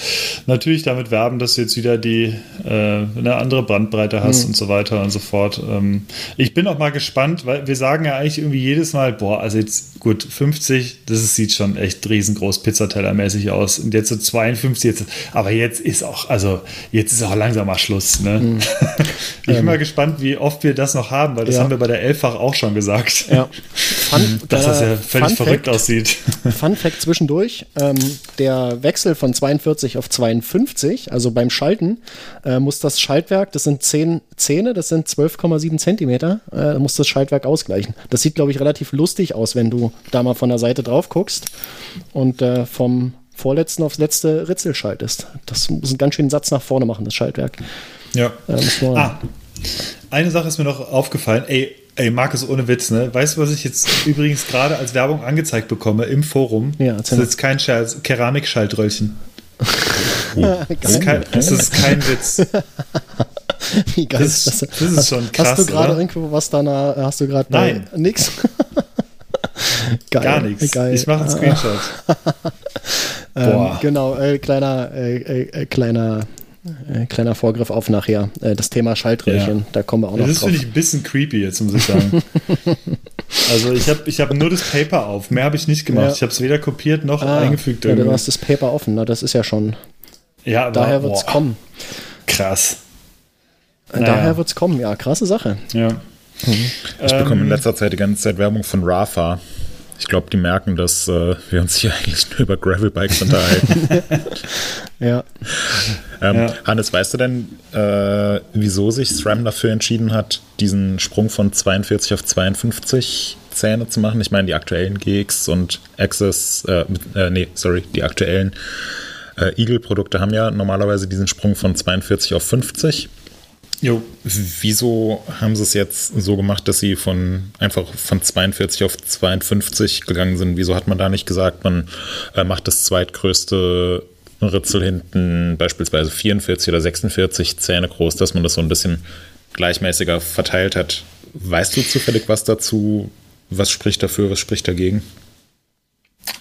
natürlich damit werben, dass du jetzt wieder die äh, eine andere Bandbreite hast mhm. und so weiter und so fort. Ähm, ich bin auch mal gespannt, weil wir sagen ja eigentlich irgendwie jedes Mal, boah, also jetzt gut, 50, das ist, sieht schon echt riesengroß Pizzatellermäßig aus. Und jetzt so 52, jetzt, aber jetzt ist auch, also jetzt ist auch langsam mal Schluss. Ne? Mhm. [LAUGHS] ich bin ähm. mal gespannt, wie oft wir das noch haben, weil das ja. haben wir bei der Elffach auch schon gesagt. Ja. Fun, [LAUGHS] dass das ja völlig Fun verrückt Fact, aussieht. [LAUGHS] Fun Fact zwischendurch. Ähm, der Wechsel von 42 auf 52, also beim Schalten, äh, muss das Schaltwerk, das sind 10 Zähne, das sind 12,7 Zentimeter, äh, muss das Schaltwerk ausgleichen. Das sieht, glaube ich, relativ lustig aus, wenn du da mal von der Seite drauf guckst und äh, vom vorletzten aufs letzte Ritzel schaltest. Das muss einen ganz schönen Satz nach vorne machen, das Schaltwerk. Ja. Äh, ah, eine Sache ist mir noch aufgefallen. Ey, Ey, Markus, ohne Witz, ne? Weißt du, was ich jetzt übrigens gerade als Werbung angezeigt bekomme im Forum? Ja, das ist jetzt kein Scherz, Keramikschaltröllchen. [LAUGHS] Das, [LAUGHS] ist kein, das ist kein Witz. [LAUGHS] Wie geil das, ist das? Das ist schon krass. Hast du gerade irgendwo was da? Hast du gerade Nein. Nix? [LAUGHS] Geil. Gar nichts. Ich mache einen Screenshot. ähm, genau, äh, kleiner, äh, äh, kleiner äh, kleiner Vorgriff auf nachher, äh, das Thema Schaltröhrchen, ja. da kommen wir auch noch das drauf. Das finde ich ein bisschen creepy jetzt, muss ich sagen. also ich habe ich hab nur das Paper auf, mehr habe ich nicht gemacht. Ja. Ich habe es weder kopiert noch ah, eingefügt. Ja, du hast das Paper offen, na, das ist ja schon. Ja, daher wird es kommen. Krass. Naja. Daher wird es kommen, ja, krasse Sache. Ja. Mhm. Ich bekomme in ähm, letzter Zeit die ganze Zeit Werbung von Rafa. Ich glaube, die merken, dass äh, wir uns hier [LAUGHS] eigentlich nur über Gravelbikes unterhalten. [LAUGHS] ja. Ähm, ja. Hannes, weißt du denn, äh, wieso sich SRAM dafür entschieden hat, diesen Sprung von 42 auf 52 Zähne zu machen? Ich meine, die aktuellen GX und Access, äh, äh, nee, sorry, die aktuellen äh, Eagle-Produkte haben ja normalerweise diesen Sprung von 42 auf 50. Jo. Wieso haben sie es jetzt so gemacht, dass sie von einfach von 42 auf 52 gegangen sind? Wieso hat man da nicht gesagt, man äh, macht das zweitgrößte Ritzel hinten beispielsweise 44 oder 46 Zähne groß, dass man das so ein bisschen gleichmäßiger verteilt hat? Weißt du zufällig was dazu? Was spricht dafür, was spricht dagegen?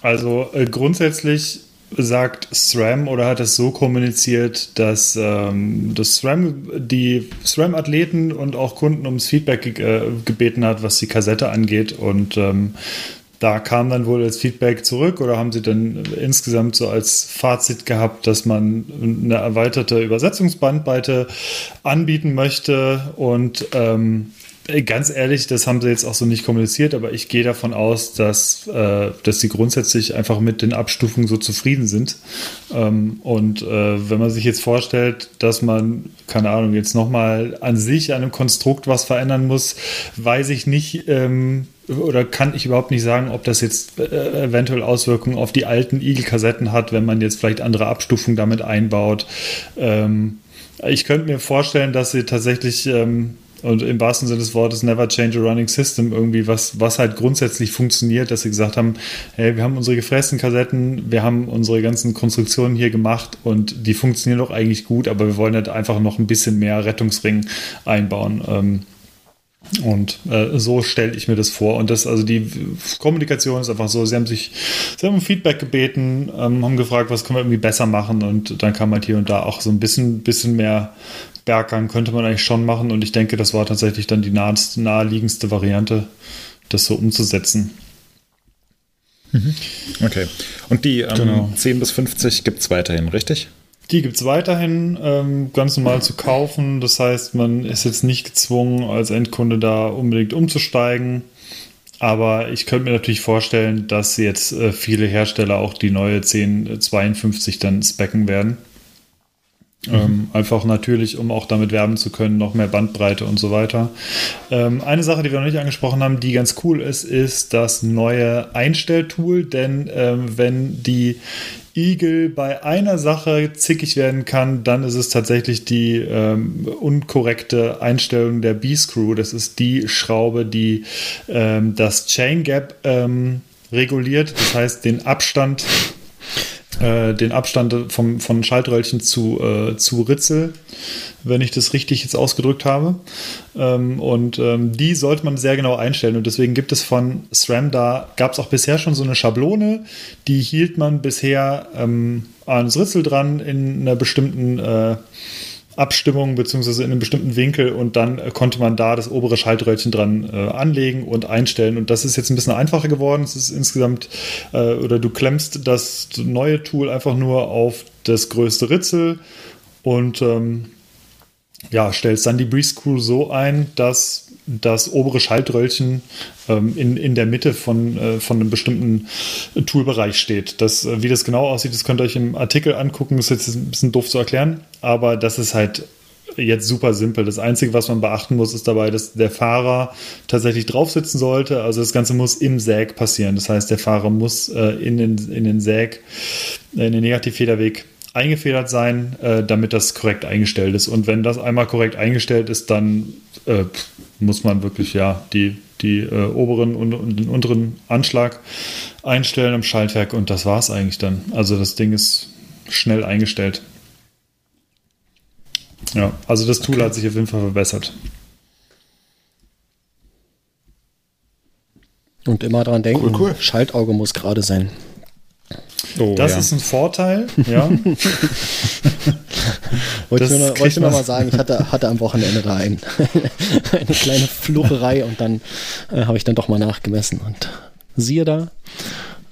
Also äh, grundsätzlich sagt SRAM oder hat es so kommuniziert, dass ähm, das SRAM die SRAM-Athleten und auch Kunden ums Feedback ge äh, gebeten hat, was die Kassette angeht. Und ähm, da kam dann wohl als Feedback zurück oder haben sie dann insgesamt so als Fazit gehabt, dass man eine erweiterte Übersetzungsbandbreite anbieten möchte und ähm, Ganz ehrlich, das haben sie jetzt auch so nicht kommuniziert, aber ich gehe davon aus, dass, äh, dass sie grundsätzlich einfach mit den Abstufungen so zufrieden sind. Ähm, und äh, wenn man sich jetzt vorstellt, dass man, keine Ahnung, jetzt nochmal an sich, an einem Konstrukt was verändern muss, weiß ich nicht, ähm, oder kann ich überhaupt nicht sagen, ob das jetzt äh, eventuell Auswirkungen auf die alten Eagle-Kassetten hat, wenn man jetzt vielleicht andere Abstufungen damit einbaut. Ähm, ich könnte mir vorstellen, dass sie tatsächlich ähm, und im wahrsten Sinne des Wortes never change a running system irgendwie, was, was halt grundsätzlich funktioniert, dass sie gesagt haben, hey, wir haben unsere gefressenen Kassetten, wir haben unsere ganzen Konstruktionen hier gemacht und die funktionieren doch eigentlich gut, aber wir wollen halt einfach noch ein bisschen mehr Rettungsring einbauen. Ähm, und äh, so stelle ich mir das vor. Und das, also die Kommunikation ist einfach so, sie haben sich, sie haben um Feedback gebeten, ähm, haben gefragt, was können wir irgendwie besser machen und dann kam halt hier und da auch so ein bisschen, bisschen mehr Berggang könnte man eigentlich schon machen und ich denke, das war tatsächlich dann die naheliegendste Variante, das so umzusetzen. Mhm. Okay. Und die ähm, genau. 10 bis 50 gibt es weiterhin, richtig? Die gibt es weiterhin ähm, ganz normal zu kaufen. Das heißt, man ist jetzt nicht gezwungen, als Endkunde da unbedingt umzusteigen. Aber ich könnte mir natürlich vorstellen, dass jetzt äh, viele Hersteller auch die neue 1052 dann specken werden. Ähm, einfach natürlich, um auch damit werben zu können, noch mehr Bandbreite und so weiter. Ähm, eine Sache, die wir noch nicht angesprochen haben, die ganz cool ist, ist das neue Einstelltool, denn ähm, wenn die Eagle bei einer Sache zickig werden kann, dann ist es tatsächlich die ähm, unkorrekte Einstellung der B-Screw. Das ist die Schraube, die ähm, das Chain Gap ähm, reguliert, das heißt den Abstand äh, den Abstand vom, von Schaltröllchen zu, äh, zu Ritzel, wenn ich das richtig jetzt ausgedrückt habe. Ähm, und ähm, die sollte man sehr genau einstellen. Und deswegen gibt es von SRAM da, gab es auch bisher schon so eine Schablone, die hielt man bisher ähm, ans Ritzel dran in einer bestimmten äh, Abstimmung beziehungsweise in einem bestimmten Winkel und dann äh, konnte man da das obere Schaltröllchen dran äh, anlegen und einstellen. Und das ist jetzt ein bisschen einfacher geworden. Es ist insgesamt, äh, oder du klemmst das neue Tool einfach nur auf das größte Ritzel und ähm, ja, stellst dann die Breeze Screw so ein, dass das obere Schaltröllchen ähm, in, in der Mitte von, äh, von einem bestimmten Toolbereich steht. Das, äh, wie das genau aussieht, das könnt ihr euch im Artikel angucken. Das ist jetzt ein bisschen doof zu erklären, aber das ist halt jetzt super simpel. Das Einzige, was man beachten muss, ist dabei, dass der Fahrer tatsächlich drauf sitzen sollte. Also das Ganze muss im Säg passieren. Das heißt, der Fahrer muss äh, in, den, in den Säg, äh, in den Negativfederweg eingefedert sein, äh, damit das korrekt eingestellt ist. Und wenn das einmal korrekt eingestellt ist, dann äh, muss man wirklich ja die, die äh, oberen und, und, den unteren Anschlag einstellen im Schaltwerk und das war es eigentlich dann. Also das Ding ist schnell eingestellt. Ja, also das Tool okay. hat sich auf jeden Fall verbessert. Und immer dran denken, cool, cool. Schaltauge muss gerade sein. Oh, das ja. ist ein Vorteil, ja. [LAUGHS] wollte ich nur, wollte nur mal sagen, ich hatte, hatte am Wochenende da ein, [LAUGHS] eine kleine Flucherei und dann äh, habe ich dann doch mal nachgemessen und siehe da,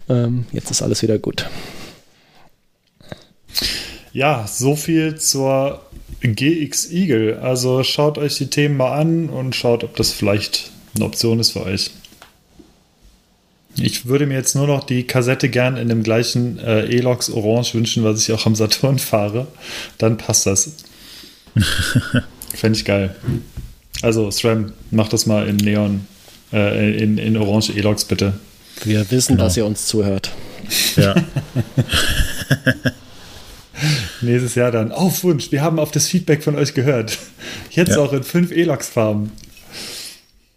ähm, jetzt ist alles wieder gut. Ja, so viel zur GX Eagle. Also schaut euch die Themen mal an und schaut, ob das vielleicht eine Option ist für euch. Ich würde mir jetzt nur noch die Kassette gern in dem gleichen äh, Elox Orange wünschen, was ich auch am Saturn [LAUGHS] fahre. Dann passt das. [LAUGHS] Fände ich geil. Also, SRAM, mach das mal in Neon, äh, in, in Orange Elox bitte. Wir wissen, genau. dass ihr uns zuhört. Ja. [LAUGHS] Nächstes Jahr dann. Auf Wunsch, wir haben auf das Feedback von euch gehört. Jetzt ja. auch in fünf Elox-Farben.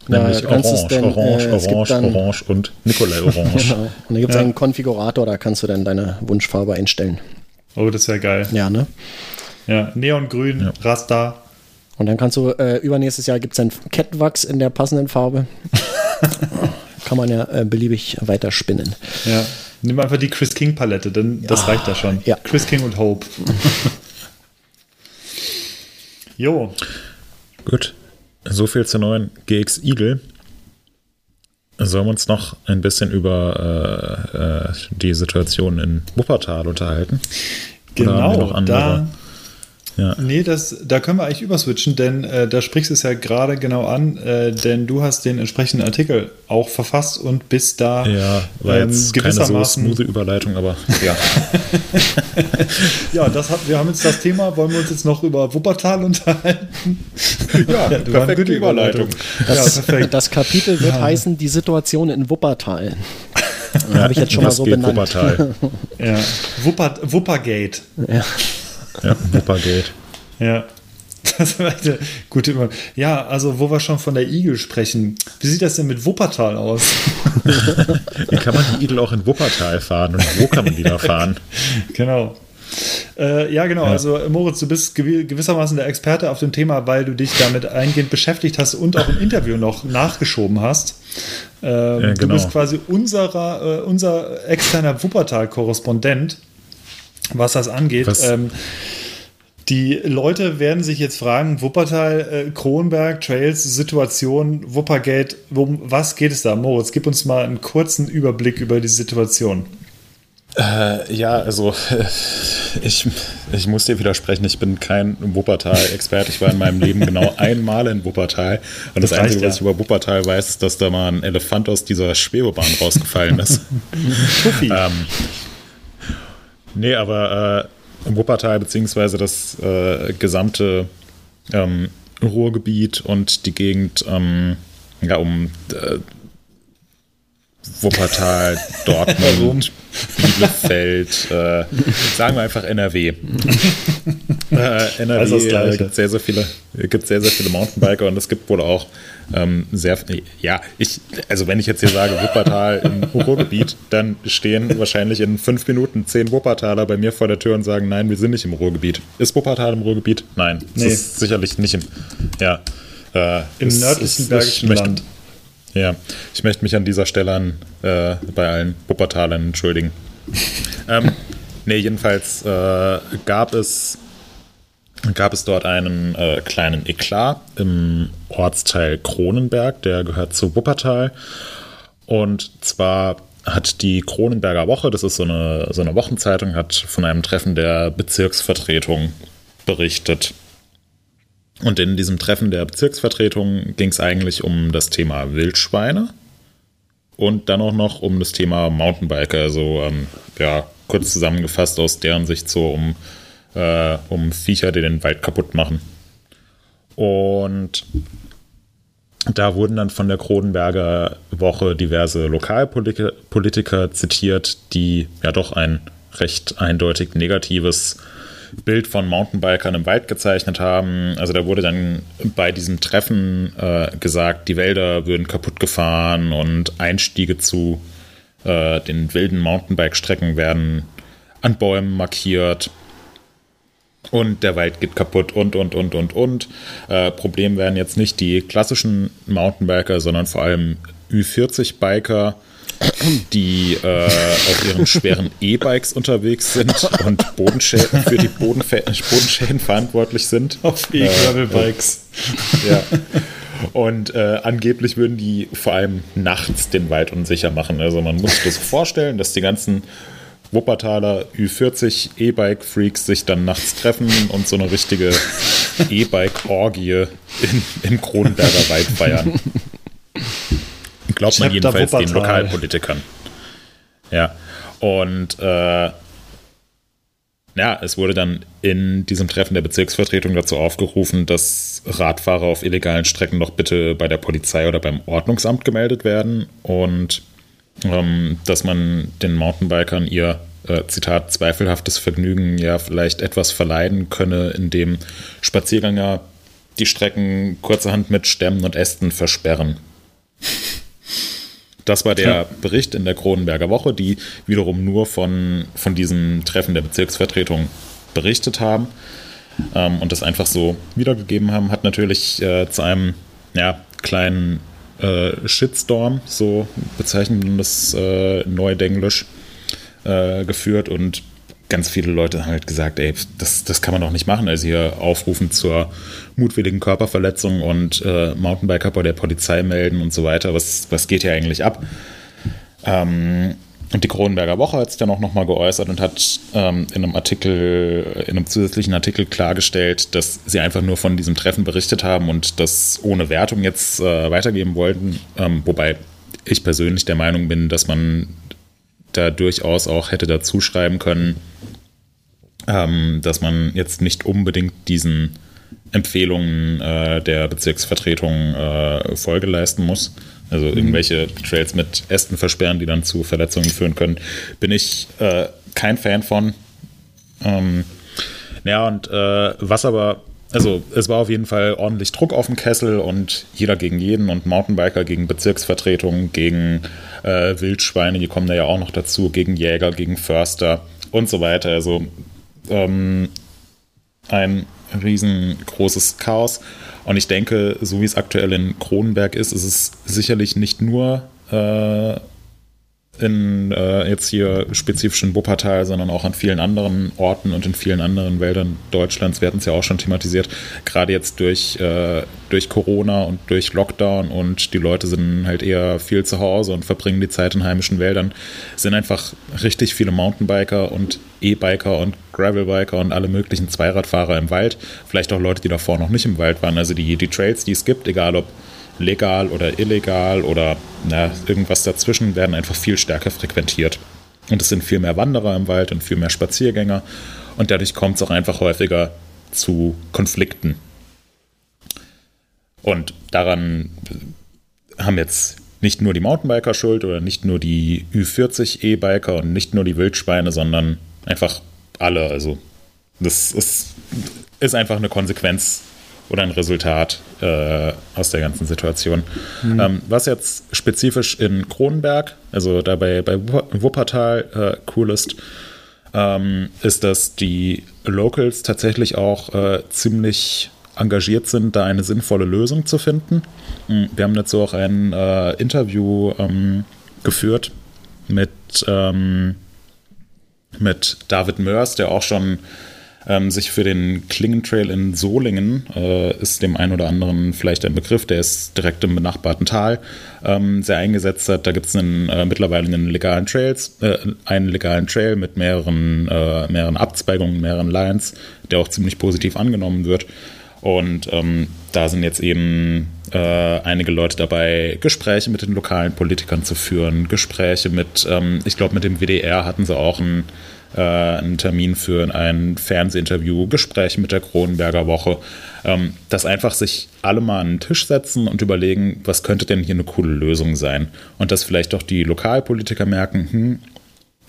Nämlich ja, Orange, denn, Orange, äh, Orange, dann, Orange und Nikolai [LAUGHS] Orange. genau. Und dann gibt es ja. einen Konfigurator, da kannst du dann deine Wunschfarbe einstellen. Oh, das wäre geil. Ja, ne? Ja, Neongrün, ja. Raster. Und dann kannst du, äh, übernächstes Jahr gibt es ein Kettenwachs in der passenden Farbe. [LAUGHS] Kann man ja äh, beliebig weiter spinnen. Ja. Nimm einfach die Chris King Palette, denn das reicht ja schon. Ja. Chris King und Hope. [LAUGHS] jo. Gut. So viel zur neuen GX Eagle. Sollen wir uns noch ein bisschen über äh, äh, die Situation in Wuppertal unterhalten? Genau, da ja. Nee, das, da können wir eigentlich überswitchen, denn äh, da sprichst du es ja gerade genau an, äh, denn du hast den entsprechenden Artikel auch verfasst und bist da ja, war ähm, jetzt gewissermaßen keine so smooth Überleitung, aber [LAUGHS] ja. ja, das hat, wir haben jetzt das Thema, wollen wir uns jetzt noch über Wuppertal [LAUGHS] unterhalten? ja, ja perfekte Überleitung. Das, ja, das Kapitel wird ja. heißen, die Situation in Wuppertal. Ja, habe ich jetzt schon mal so benannt. Wuppertal. ja. Wupper, Wuppergate. Ja. Ja, Wuppergate. ja. Das war eine gute Ja, also wo wir schon von der Igel sprechen, wie sieht das denn mit Wuppertal aus? wie kann man die Igel auch in Wuppertal fahren und wo kann man die da fahren? Genau. Äh, ja, genau. Ja. Also, Moritz, du bist gewissermaßen der Experte auf dem Thema, weil du dich damit eingehend beschäftigt hast und auch ein Interview noch nachgeschoben hast. Ähm, ja, genau. Du bist quasi unserer, äh, unser externer Wuppertal-Korrespondent was das angeht. Was? Ähm, die Leute werden sich jetzt fragen, Wuppertal, äh, Kronberg, Trails, Situation, Wuppergate, um was geht es da? Moritz, gib uns mal einen kurzen Überblick über die Situation. Äh, ja, also [LAUGHS] ich, ich muss dir widersprechen, ich bin kein Wuppertal-Experte. Ich war in meinem Leben genau [LAUGHS] einmal in Wuppertal. Und das, das Einzige, ja. was ich über Wuppertal weiß, ist, dass da mal ein Elefant aus dieser Schwebebahn rausgefallen ist. [LAUGHS] ähm, Nee, aber äh, im Wuppertal beziehungsweise das äh, gesamte ähm, Ruhrgebiet und die Gegend ähm, ja, um äh, Wuppertal, [LAUGHS] Dortmund, Bielefeld, äh, sagen wir einfach NRW. [LAUGHS] äh, NRW also äh, gibt sehr, sehr viele, gibt sehr, sehr viele Mountainbiker und es gibt wohl auch ähm, sehr, ja, ich, also wenn ich jetzt hier sage Wuppertal im [LAUGHS] Ruhrgebiet, dann stehen wahrscheinlich in fünf Minuten zehn Wuppertaler bei mir vor der Tür und sagen, nein, wir sind nicht im Ruhrgebiet. Ist Wuppertal im Ruhrgebiet? Nein, nee. das ist sicherlich nicht im, ja. Äh, Im nördlichen Bergischen Land. Ja, ich möchte mich an dieser Stelle an, äh, bei allen Wuppertalern entschuldigen. ähm, nee, jedenfalls äh, gab es gab es dort einen äh, kleinen Eklat im Ortsteil Kronenberg, der gehört zu Wuppertal. Und zwar hat die Kronenberger Woche, das ist so eine, so eine Wochenzeitung, hat von einem Treffen der Bezirksvertretung berichtet. Und in diesem Treffen der Bezirksvertretung ging es eigentlich um das Thema Wildschweine und dann auch noch um das Thema Mountainbiker. Also ähm, ja, kurz zusammengefasst aus deren Sicht so um, äh, um Viecher, die den Wald kaputt machen. Und da wurden dann von der Kronenberger Woche diverse Lokalpolitiker zitiert, die ja doch ein recht eindeutig negatives Bild von Mountainbikern im Wald gezeichnet haben. Also da wurde dann bei diesem Treffen äh, gesagt, die Wälder würden kaputt gefahren und Einstiege zu äh, den wilden Mountainbike-Strecken werden an Bäumen markiert. Und der Wald geht kaputt und, und, und, und, und. Äh, Problem wären jetzt nicht die klassischen Mountainbiker, sondern vor allem Ü40-Biker, die äh, auf ihren schweren [LAUGHS] E-Bikes unterwegs sind und Bodenschäden für die Bodenfä Bodenschäden verantwortlich sind. Auf E-Gravel-Bikes. Äh, ja. Und äh, angeblich würden die vor allem nachts den Wald unsicher machen. Also man muss sich das vorstellen, dass die ganzen Wuppertaler Ü40 E-Bike-Freaks sich dann nachts treffen und so eine richtige E-Bike-Orgie im Kronenberger Wald feiern. Glaubt man jedenfalls den Lokalpolitikern. Ja. Und äh, ja, es wurde dann in diesem Treffen der Bezirksvertretung dazu aufgerufen, dass Radfahrer auf illegalen Strecken doch bitte bei der Polizei oder beim Ordnungsamt gemeldet werden und ähm, dass man den Mountainbikern ihr, äh, Zitat, zweifelhaftes Vergnügen ja vielleicht etwas verleiden könne, indem Spaziergänger die Strecken kurzerhand mit Stämmen und Ästen versperren. Das war der. Bericht in der Kronenberger Woche, die wiederum nur von, von diesem Treffen der Bezirksvertretung berichtet haben ähm, und das einfach so wiedergegeben haben, hat natürlich äh, zu einem ja, kleinen äh, Shitstorm, so bezeichnen das äh, Neudenglisch, äh, geführt und ganz viele Leute haben halt gesagt, ey, das, das kann man doch nicht machen. Also hier aufrufen zur mutwilligen Körperverletzung und äh, Mountainbiker bei der Polizei melden und so weiter. Was, was geht hier eigentlich ab? Ähm, und die Kronenberger Woche hat sich dann auch nochmal geäußert und hat ähm, in einem Artikel, in einem zusätzlichen Artikel klargestellt, dass sie einfach nur von diesem Treffen berichtet haben und das ohne Wertung jetzt äh, weitergeben wollten. Ähm, wobei ich persönlich der Meinung bin, dass man da durchaus auch hätte dazu schreiben können, ähm, dass man jetzt nicht unbedingt diesen Empfehlungen äh, der Bezirksvertretung äh, Folge leisten muss. Also mhm. irgendwelche Trails mit Ästen versperren, die dann zu Verletzungen führen können, bin ich äh, kein Fan von. Ähm, ja, und äh, was aber also es war auf jeden Fall ordentlich Druck auf dem Kessel und jeder gegen jeden und Mountainbiker gegen Bezirksvertretungen, gegen äh, Wildschweine, die kommen da ja auch noch dazu, gegen Jäger, gegen Förster und so weiter. Also ähm, ein riesengroßes Chaos. Und ich denke, so wie es aktuell in Kronenberg ist, ist es sicherlich nicht nur äh, in äh, jetzt hier spezifisch in Wuppertal, sondern auch an vielen anderen Orten und in vielen anderen Wäldern Deutschlands. Wir hatten es ja auch schon thematisiert, gerade jetzt durch, äh, durch Corona und durch Lockdown und die Leute sind halt eher viel zu Hause und verbringen die Zeit in heimischen Wäldern, sind einfach richtig viele Mountainbiker und E-Biker und Gravelbiker und alle möglichen Zweiradfahrer im Wald. Vielleicht auch Leute, die davor noch nicht im Wald waren. Also die, die Trails, die es gibt, egal ob legal oder illegal oder na, irgendwas dazwischen, werden einfach viel stärker frequentiert. Und es sind viel mehr Wanderer im Wald und viel mehr Spaziergänger. Und dadurch kommt es auch einfach häufiger zu Konflikten. Und daran haben jetzt nicht nur die Mountainbiker Schuld oder nicht nur die Ü40 E-Biker und nicht nur die Wildschweine, sondern einfach alle. Also das ist, ist einfach eine Konsequenz oder ein Resultat äh, aus der ganzen Situation. Mhm. Ähm, was jetzt spezifisch in Kronenberg, also dabei bei Wuppertal äh, cool ist, ähm, ist, dass die Locals tatsächlich auch äh, ziemlich engagiert sind, da eine sinnvolle Lösung zu finden. Hm, wir haben dazu auch ein äh, Interview ähm, geführt mit, ähm, mit David Mörs, der auch schon ähm, sich für den Klingentrail in Solingen, äh, ist dem einen oder anderen vielleicht ein Begriff, der ist direkt im benachbarten Tal, ähm, sehr eingesetzt hat. Da gibt es äh, mittlerweile einen legalen Trails, äh, einen legalen Trail mit mehreren, äh, mehreren Abzweigungen, mehreren Lines, der auch ziemlich positiv angenommen wird. Und ähm, da sind jetzt eben äh, einige Leute dabei, Gespräche mit den lokalen Politikern zu führen, Gespräche mit, ähm, ich glaube, mit dem WDR hatten sie auch ein äh, einen Termin für ein Fernsehinterview, Gespräche mit der Kronenberger Woche, ähm, dass einfach sich alle mal an den Tisch setzen und überlegen, was könnte denn hier eine coole Lösung sein? Und dass vielleicht auch die Lokalpolitiker merken, hm,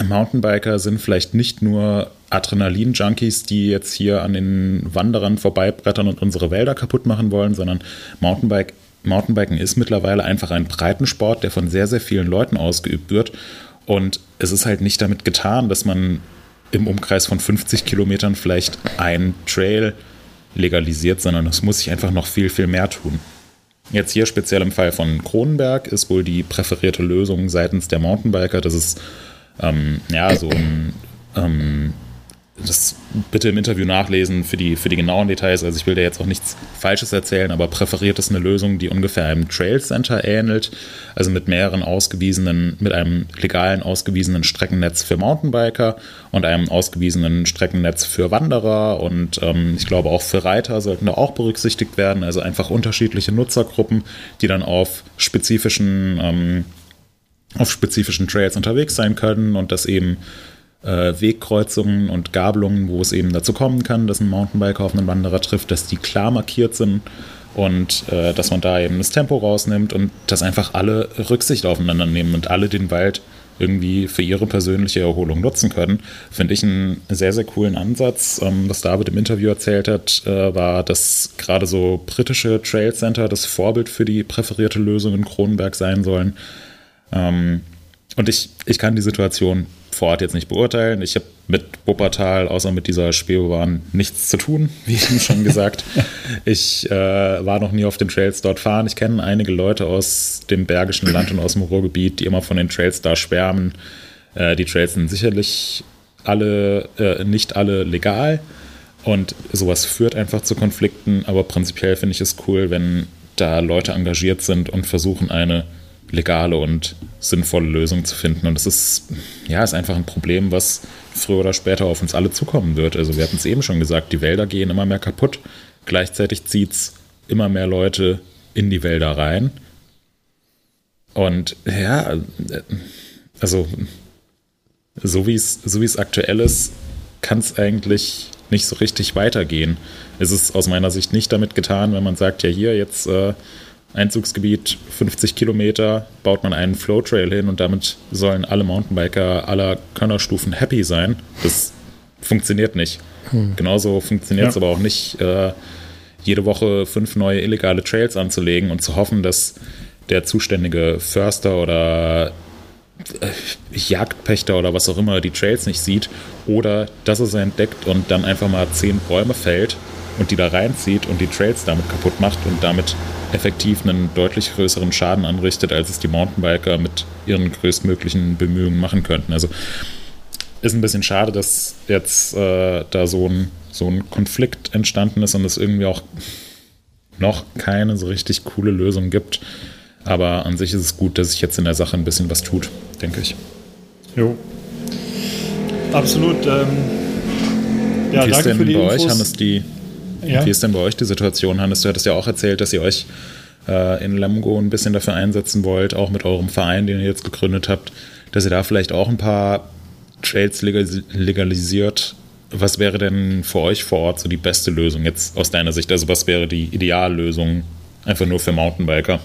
Mountainbiker sind vielleicht nicht nur Adrenalin-Junkies, die jetzt hier an den Wanderern vorbeibrettern und unsere Wälder kaputt machen wollen, sondern Mountainbike, Mountainbiken ist mittlerweile einfach ein Breitensport, der von sehr, sehr vielen Leuten ausgeübt wird. Und es ist halt nicht damit getan, dass man im Umkreis von 50 Kilometern vielleicht ein Trail legalisiert, sondern es muss sich einfach noch viel, viel mehr tun. jetzt hier speziell im Fall von Kronenberg ist wohl die präferierte Lösung seitens der Mountainbiker, dass es ähm, ja so ein ähm, das bitte im Interview nachlesen für die, für die genauen Details. Also ich will da jetzt auch nichts Falsches erzählen, aber präferiert ist eine Lösung, die ungefähr einem Trail Center ähnelt. Also mit mehreren ausgewiesenen, mit einem legalen ausgewiesenen Streckennetz für Mountainbiker und einem ausgewiesenen Streckennetz für Wanderer und ähm, ich glaube auch für Reiter sollten da auch berücksichtigt werden. Also einfach unterschiedliche Nutzergruppen, die dann auf spezifischen, ähm, auf spezifischen Trails unterwegs sein können und das eben äh, Wegkreuzungen und Gabelungen, wo es eben dazu kommen kann, dass ein Mountainbiker auf einen Wanderer trifft, dass die klar markiert sind und äh, dass man da eben das Tempo rausnimmt und dass einfach alle Rücksicht aufeinander nehmen und alle den Wald irgendwie für ihre persönliche Erholung nutzen können, finde ich einen sehr, sehr coolen Ansatz. Ähm, was David im Interview erzählt hat, äh, war, dass gerade so britische Trail Center das Vorbild für die präferierte Lösung in Kronenberg sein sollen. Ähm, und ich, ich kann die Situation vor Ort jetzt nicht beurteilen. Ich habe mit Wuppertal, außer mit dieser Speobahn, nichts zu tun, [LAUGHS] wie eben schon gesagt. [LAUGHS] ich äh, war noch nie auf den Trails dort fahren. Ich kenne einige Leute aus dem Bergischen Land und aus dem Ruhrgebiet, die immer von den Trails da schwärmen. Äh, die Trails sind sicherlich alle, äh, nicht alle legal und sowas führt einfach zu Konflikten, aber prinzipiell finde ich es cool, wenn da Leute engagiert sind und versuchen, eine legale und sinnvolle Lösung zu finden. Und das ist, ja, ist einfach ein Problem, was früher oder später auf uns alle zukommen wird. Also wir hatten es eben schon gesagt, die Wälder gehen immer mehr kaputt. Gleichzeitig zieht es immer mehr Leute in die Wälder rein. Und ja, also so wie so es aktuell ist, kann es eigentlich nicht so richtig weitergehen. Es ist aus meiner Sicht nicht damit getan, wenn man sagt, ja hier jetzt äh, Einzugsgebiet 50 Kilometer, baut man einen Flowtrail hin und damit sollen alle Mountainbiker aller Könnerstufen happy sein. Das funktioniert nicht. Hm. Genauso funktioniert es ja. aber auch nicht, äh, jede Woche fünf neue illegale Trails anzulegen und zu hoffen, dass der zuständige Förster oder äh, Jagdpächter oder was auch immer die Trails nicht sieht oder dass er sie entdeckt und dann einfach mal zehn Bäume fällt und die da reinzieht und die Trails damit kaputt macht und damit effektiv einen deutlich größeren Schaden anrichtet, als es die Mountainbiker mit ihren größtmöglichen Bemühungen machen könnten. Also ist ein bisschen schade, dass jetzt äh, da so ein, so ein Konflikt entstanden ist und es irgendwie auch noch keine so richtig coole Lösung gibt. Aber an sich ist es gut, dass sich jetzt in der Sache ein bisschen was tut, denke ich. Jo. Absolut. Ähm, ja, Wie ist denn bei Infos. euch, Hannes, die, ja. Wie ist denn bei euch die Situation, Hannes? Du hattest ja auch erzählt, dass ihr euch äh, in Lemgo ein bisschen dafür einsetzen wollt, auch mit eurem Verein, den ihr jetzt gegründet habt, dass ihr da vielleicht auch ein paar Trails legalisiert. Was wäre denn für euch vor Ort so die beste Lösung jetzt aus deiner Sicht? Also was wäre die Ideallösung einfach nur für Mountainbiker?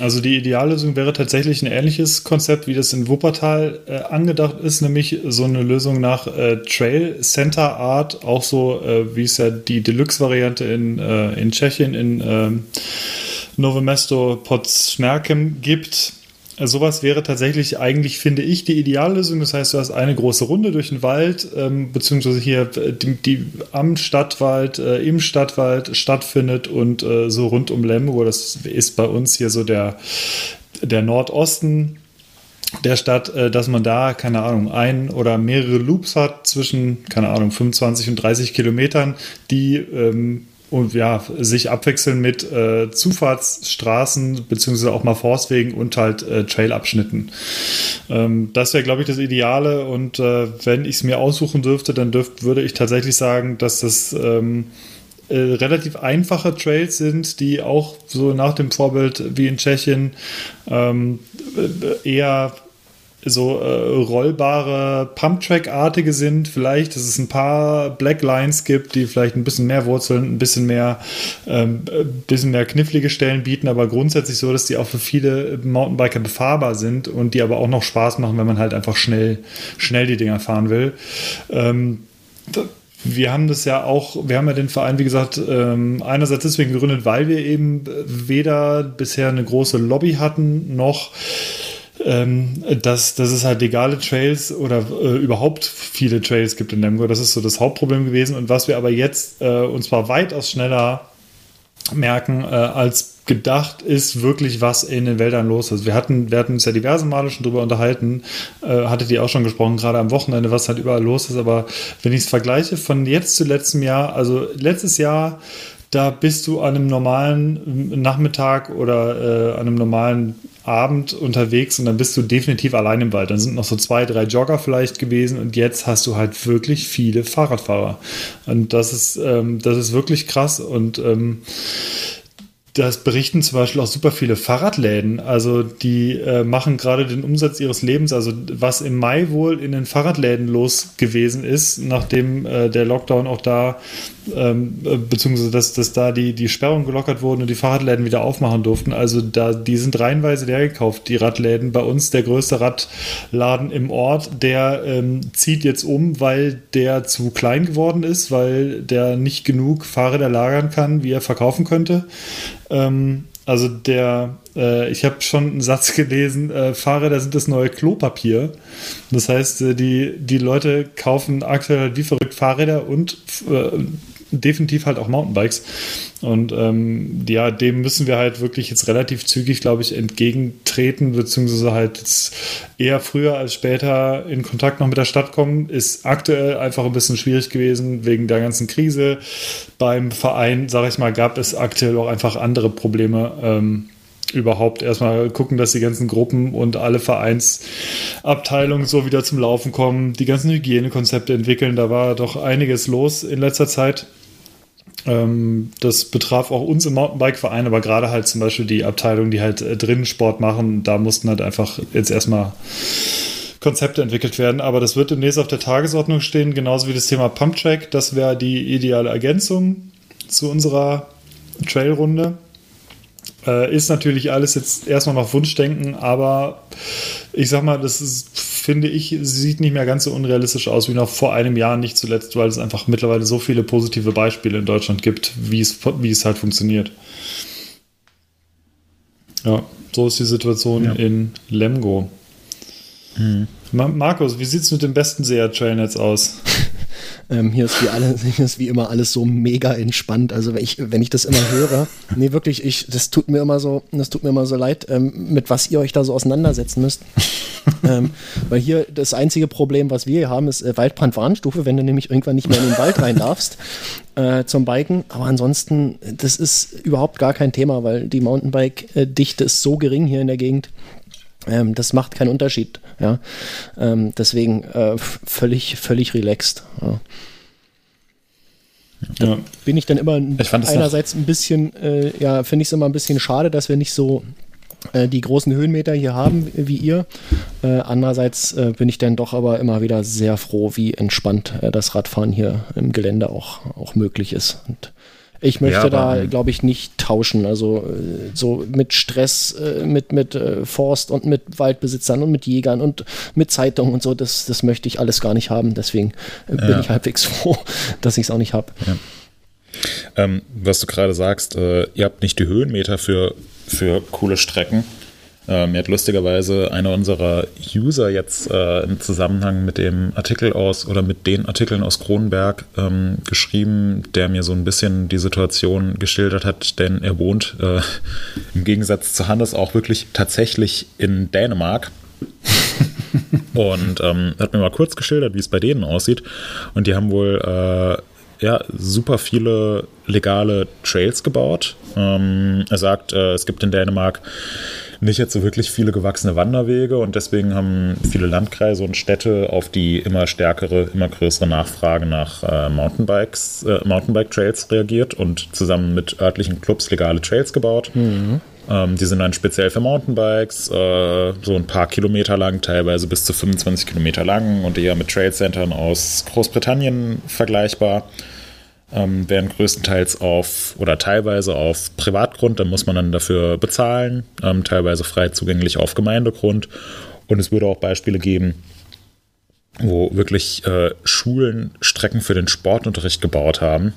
Also die Ideallösung wäre tatsächlich ein ähnliches Konzept, wie das in Wuppertal äh, angedacht ist, nämlich so eine Lösung nach äh, Trail Center Art, auch so äh, wie es ja die Deluxe-Variante in, äh, in Tschechien in ähm, Nowe Mesto pod Smerkem gibt sowas wäre tatsächlich eigentlich, finde ich, die Ideallösung. Das heißt, du hast eine große Runde durch den Wald, ähm, beziehungsweise hier äh, die, die am Stadtwald, äh, im Stadtwald stattfindet und äh, so rund um Lemgo, das ist bei uns hier so der, der Nordosten der Stadt, äh, dass man da, keine Ahnung, ein oder mehrere Loops hat zwischen, keine Ahnung, 25 und 30 Kilometern, die ähm, und ja, sich abwechseln mit äh, Zufahrtsstraßen beziehungsweise auch mal Forstwegen und halt äh, Trailabschnitten. Ähm, das wäre, glaube ich, das Ideale und äh, wenn ich es mir aussuchen dürfte, dann dürft, würde ich tatsächlich sagen, dass das ähm, äh, relativ einfache Trails sind, die auch so nach dem Vorbild wie in Tschechien ähm, äh, eher so äh, rollbare Pumptrack-artige sind, vielleicht, dass es ein paar Black Lines gibt, die vielleicht ein bisschen mehr Wurzeln, ein bisschen mehr, ähm, bisschen mehr knifflige Stellen bieten, aber grundsätzlich so, dass die auch für viele Mountainbiker befahrbar sind und die aber auch noch Spaß machen, wenn man halt einfach schnell, schnell die Dinger fahren will. Ähm, wir haben das ja auch, wir haben ja den Verein, wie gesagt, ähm, einerseits deswegen gegründet, weil wir eben weder bisher eine große Lobby hatten, noch ähm, dass, dass es halt legale Trails oder äh, überhaupt viele Trails gibt in Lemgo. Das ist so das Hauptproblem gewesen. Und was wir aber jetzt, äh, und zwar weitaus schneller merken, äh, als gedacht ist wirklich, was in den Wäldern los ist. Wir hatten, wir hatten uns ja diverse Male schon drüber unterhalten, äh, hattet ihr auch schon gesprochen, gerade am Wochenende, was halt überall los ist. Aber wenn ich es vergleiche von jetzt zu letztem Jahr, also letztes Jahr, da bist du an einem normalen Nachmittag oder äh, an einem normalen Abend unterwegs und dann bist du definitiv allein im Wald. Dann sind noch so zwei, drei Jogger vielleicht gewesen und jetzt hast du halt wirklich viele Fahrradfahrer. Und das ist, ähm, das ist wirklich krass und ähm, das berichten zum Beispiel auch super viele Fahrradläden. Also die äh, machen gerade den Umsatz ihres Lebens. Also was im Mai wohl in den Fahrradläden los gewesen ist, nachdem äh, der Lockdown auch da ähm, äh, beziehungsweise dass, dass da die, die Sperrungen gelockert wurden und die Fahrradläden wieder aufmachen durften. Also da, die sind reihenweise leer gekauft, die Radläden. Bei uns der größte Radladen im Ort, der ähm, zieht jetzt um, weil der zu klein geworden ist, weil der nicht genug Fahrräder lagern kann, wie er verkaufen könnte. Ähm, also der, äh, ich habe schon einen Satz [LAUGHS] gelesen, äh, Fahrräder sind das neue Klopapier. Das heißt, äh, die, die Leute kaufen aktuell halt wie verrückt Fahrräder und äh, definitiv halt auch Mountainbikes. Und ähm, ja, dem müssen wir halt wirklich jetzt relativ zügig, glaube ich, entgegentreten, beziehungsweise halt jetzt eher früher als später in Kontakt noch mit der Stadt kommen. Ist aktuell einfach ein bisschen schwierig gewesen wegen der ganzen Krise. Beim Verein, sage ich mal, gab es aktuell auch einfach andere Probleme. Ähm, überhaupt erstmal gucken, dass die ganzen Gruppen und alle Vereinsabteilungen so wieder zum Laufen kommen, die ganzen Hygienekonzepte entwickeln. Da war doch einiges los in letzter Zeit. Ähm, das betraf auch uns im Mountainbike-Verein, aber gerade halt zum Beispiel die Abteilung, die halt äh, drinnen Sport machen, da mussten halt einfach jetzt erstmal Konzepte entwickelt werden. Aber das wird demnächst auf der Tagesordnung stehen, genauso wie das Thema Pumptrack. Das wäre die ideale Ergänzung zu unserer Trailrunde. Äh, ist natürlich alles jetzt erstmal noch Wunschdenken, aber ich sag mal, das ist, finde ich, sieht nicht mehr ganz so unrealistisch aus wie noch vor einem Jahr, nicht zuletzt, weil es einfach mittlerweile so viele positive Beispiele in Deutschland gibt, wie es, wie es halt funktioniert. Ja, so ist die Situation ja. in Lemgo. Mhm. Markus, wie sieht es mit dem besten SEA-Trailnetz aus? Ähm, hier, ist wie alle, [LAUGHS] hier ist wie immer alles so mega entspannt. Also wenn ich, wenn ich das immer höre, [LAUGHS] nee, wirklich, ich, das tut mir immer so, das tut mir immer so leid, ähm, mit was ihr euch da so auseinandersetzen müsst. [LAUGHS] ähm, weil hier das einzige Problem, was wir hier haben, ist äh, Waldbrandwarnstufe, wenn du nämlich irgendwann nicht mehr in den Wald rein darfst äh, zum Biken. Aber ansonsten, das ist überhaupt gar kein Thema, weil die Mountainbike-Dichte ist so gering hier in der Gegend. Ähm, das macht keinen Unterschied. Ja? Ähm, deswegen äh, völlig, völlig relaxed. Ja. Ja. Bin ich dann immer ich einerseits ein bisschen, äh, ja, finde ich es immer ein bisschen schade, dass wir nicht so äh, die großen Höhenmeter hier haben wie ihr. Äh, andererseits äh, bin ich dann doch aber immer wieder sehr froh, wie entspannt äh, das Radfahren hier im Gelände auch, auch möglich ist. Und ich möchte ja, da, glaube ich, nicht tauschen. Also äh, so mit Stress, äh, mit, mit äh, Forst und mit Waldbesitzern und mit Jägern und mit Zeitungen und so, das, das möchte ich alles gar nicht haben. Deswegen bin ja. ich halbwegs [LAUGHS] froh, dass ich es auch nicht habe. Ja. Ähm, was du gerade sagst, äh, ihr habt nicht die Höhenmeter für, für coole Strecken. Äh, mir hat lustigerweise einer unserer User jetzt äh, im Zusammenhang mit dem Artikel aus oder mit den Artikeln aus Kronenberg ähm, geschrieben, der mir so ein bisschen die Situation geschildert hat, denn er wohnt äh, [LAUGHS] im Gegensatz zu Hannes auch wirklich tatsächlich in Dänemark. [LAUGHS] und ähm, hat mir mal kurz geschildert, wie es bei denen aussieht. Und die haben wohl äh, ja, super viele legale Trails gebaut. Ähm, er sagt, äh, es gibt in Dänemark nicht jetzt so wirklich viele gewachsene Wanderwege und deswegen haben viele Landkreise und Städte auf die immer stärkere, immer größere Nachfrage nach äh, Mountainbikes, äh, Mountainbike-Trails reagiert und zusammen mit örtlichen Clubs legale Trails gebaut. Mhm. Ähm, die sind dann speziell für Mountainbikes, äh, so ein paar Kilometer lang, teilweise bis zu 25 Kilometer lang und eher mit Trailcentern aus Großbritannien vergleichbar ähm, werden größtenteils auf oder teilweise auf Privatgrund, da muss man dann dafür bezahlen, ähm, teilweise frei zugänglich auf Gemeindegrund. Und es würde auch Beispiele geben, wo wirklich äh, Schulen Strecken für den Sportunterricht gebaut haben.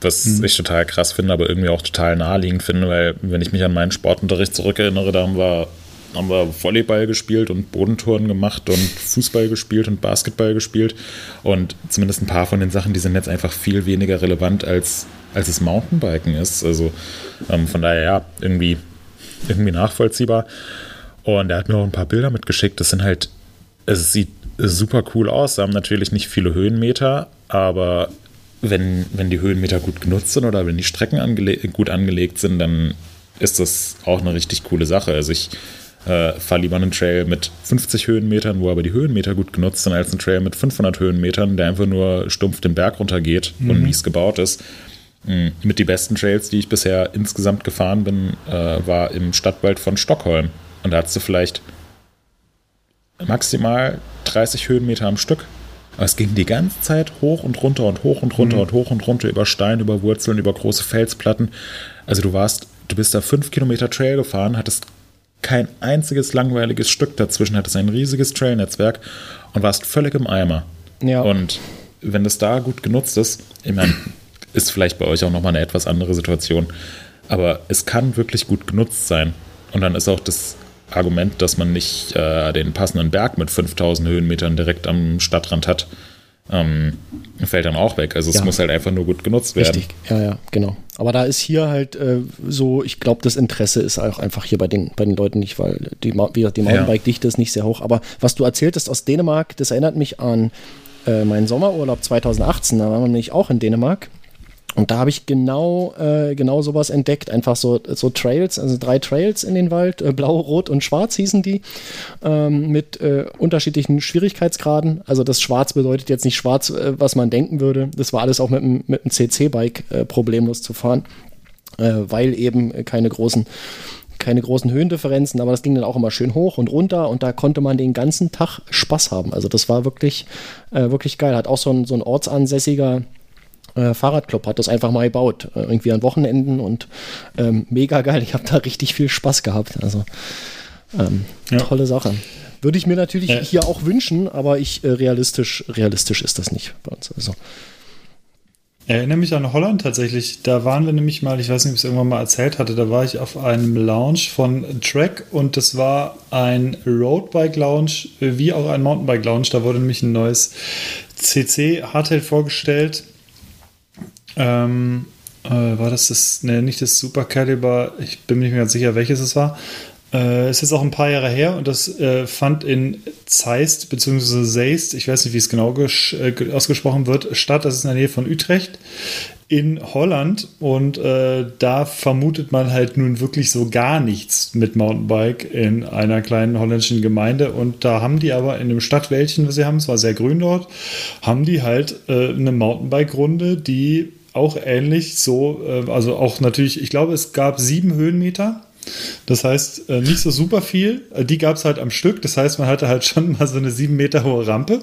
Was mhm. ich total krass finde, aber irgendwie auch total naheliegend finde, weil wenn ich mich an meinen Sportunterricht zurückerinnere, da haben wir haben wir Volleyball gespielt und Bodentouren gemacht und Fußball gespielt und Basketball gespielt. Und zumindest ein paar von den Sachen, die sind jetzt einfach viel weniger relevant, als, als es Mountainbiken ist. Also ähm, von daher, ja, irgendwie, irgendwie nachvollziehbar. Und er hat mir auch ein paar Bilder mitgeschickt. Das sind halt, es sieht super cool aus. Sie haben natürlich nicht viele Höhenmeter, aber wenn, wenn die Höhenmeter gut genutzt sind oder wenn die Strecken angele gut angelegt sind, dann ist das auch eine richtig coole Sache. Also ich äh, fahre lieber einen Trail mit 50 Höhenmetern, wo aber die Höhenmeter gut genutzt sind, als einen Trail mit 500 Höhenmetern, der einfach nur stumpf den Berg runtergeht mhm. und mies gebaut ist. Mhm. Mit die besten Trails, die ich bisher insgesamt gefahren bin, äh, war im Stadtwald von Stockholm. Und da hast du vielleicht maximal 30 Höhenmeter am Stück. Aber es ging die ganze Zeit hoch und runter und hoch und runter mhm. und hoch und runter über Steine, über Wurzeln, über große Felsplatten. Also du warst, du bist da fünf Kilometer Trail gefahren, hattest kein einziges langweiliges Stück dazwischen, hattest ein riesiges Trailnetzwerk und warst völlig im Eimer. Ja. Und wenn das da gut genutzt ist, ich meine, ist vielleicht bei euch auch nochmal eine etwas andere Situation, aber es kann wirklich gut genutzt sein. Und dann ist auch das Argument, dass man nicht äh, den passenden Berg mit 5000 Höhenmetern direkt am Stadtrand hat, ähm, fällt dann auch weg. Also es ja. muss halt einfach nur gut genutzt werden. Richtig, ja, ja, genau. Aber da ist hier halt äh, so, ich glaube, das Interesse ist auch einfach hier bei den, bei den Leuten nicht, weil die, die Mountainbike-Dichte ist nicht sehr hoch. Aber was du erzähltest aus Dänemark, das erinnert mich an äh, meinen Sommerurlaub 2018. Da waren wir nämlich auch in Dänemark. Und da habe ich genau, äh, genau sowas entdeckt. Einfach so, so Trails, also drei Trails in den Wald, äh, blau, rot und schwarz hießen die, ähm, mit äh, unterschiedlichen Schwierigkeitsgraden. Also das Schwarz bedeutet jetzt nicht schwarz, äh, was man denken würde. Das war alles auch mit, mit einem CC-Bike äh, problemlos zu fahren, äh, weil eben keine großen keine großen Höhendifferenzen, aber das ging dann auch immer schön hoch und runter und da konnte man den ganzen Tag Spaß haben. Also das war wirklich, äh, wirklich geil. Hat auch so ein, so ein ortsansässiger äh, Fahrradclub hat das einfach mal gebaut, äh, irgendwie an Wochenenden und ähm, mega geil. Ich habe da richtig viel Spaß gehabt. Also ähm, ja. tolle Sache. Würde ich mir natürlich ja. hier auch wünschen, aber ich äh, realistisch, realistisch ist das nicht bei uns. Also. Ich erinnere mich an Holland tatsächlich. Da waren wir nämlich mal, ich weiß nicht, ob ich es irgendwann mal erzählt hatte, da war ich auf einem Lounge von Track und das war ein Roadbike Lounge wie auch ein Mountainbike Lounge. Da wurde nämlich ein neues CC Hardtail vorgestellt ähm, äh, war das das, ne, nicht das Super Caliber, ich bin mir nicht mehr ganz sicher, welches es war. Äh, ist jetzt auch ein paar Jahre her und das äh, fand in Zeist bzw. Zeist, ich weiß nicht, wie es genau äh, ausgesprochen wird, statt. Das ist in der Nähe von Utrecht in Holland und äh, da vermutet man halt nun wirklich so gar nichts mit Mountainbike in einer kleinen holländischen Gemeinde und da haben die aber in dem Stadtwäldchen, was sie haben, es war sehr grün dort, haben die halt äh, eine Mountainbike-Runde, die auch ähnlich so, äh, also auch natürlich, ich glaube, es gab sieben Höhenmeter. Das heißt, äh, nicht so super viel. Äh, die gab es halt am Stück. Das heißt, man hatte halt schon mal so eine sieben Meter hohe Rampe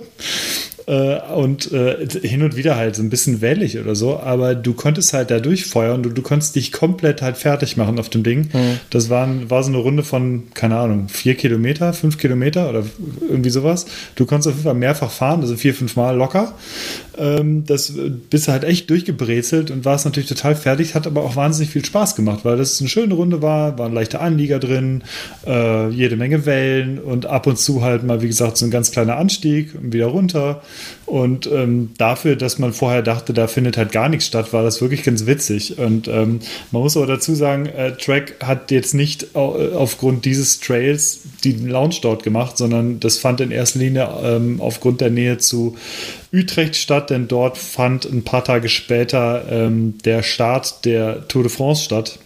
äh, und äh, hin und wieder halt so ein bisschen wellig oder so, aber du konntest halt da durchfeuern, du, du konntest dich komplett halt fertig machen auf dem Ding. Mhm. Das waren, war so eine Runde von, keine Ahnung, vier Kilometer, fünf Kilometer oder irgendwie sowas. Du konntest auf jeden Fall mehrfach fahren, also vier, fünf Mal locker. Ähm, das bist halt echt durchgebrezelt und warst natürlich total fertig, hat aber auch wahnsinnig viel Spaß gemacht, weil das eine schöne Runde war, waren leichte Anlieger drin, äh, jede Menge Wellen und ab und zu halt mal, wie gesagt, so ein ganz kleiner Anstieg und wieder runter. Und ähm, dafür, dass man vorher dachte, da findet halt gar nichts statt, war das wirklich ganz witzig. Und ähm, man muss aber dazu sagen, äh, Track hat jetzt nicht aufgrund dieses Trails die Lounge dort gemacht, sondern das fand in erster Linie ähm, aufgrund der Nähe zu Utrecht statt, denn dort fand ein paar Tage später ähm, der Start der Tour de France statt.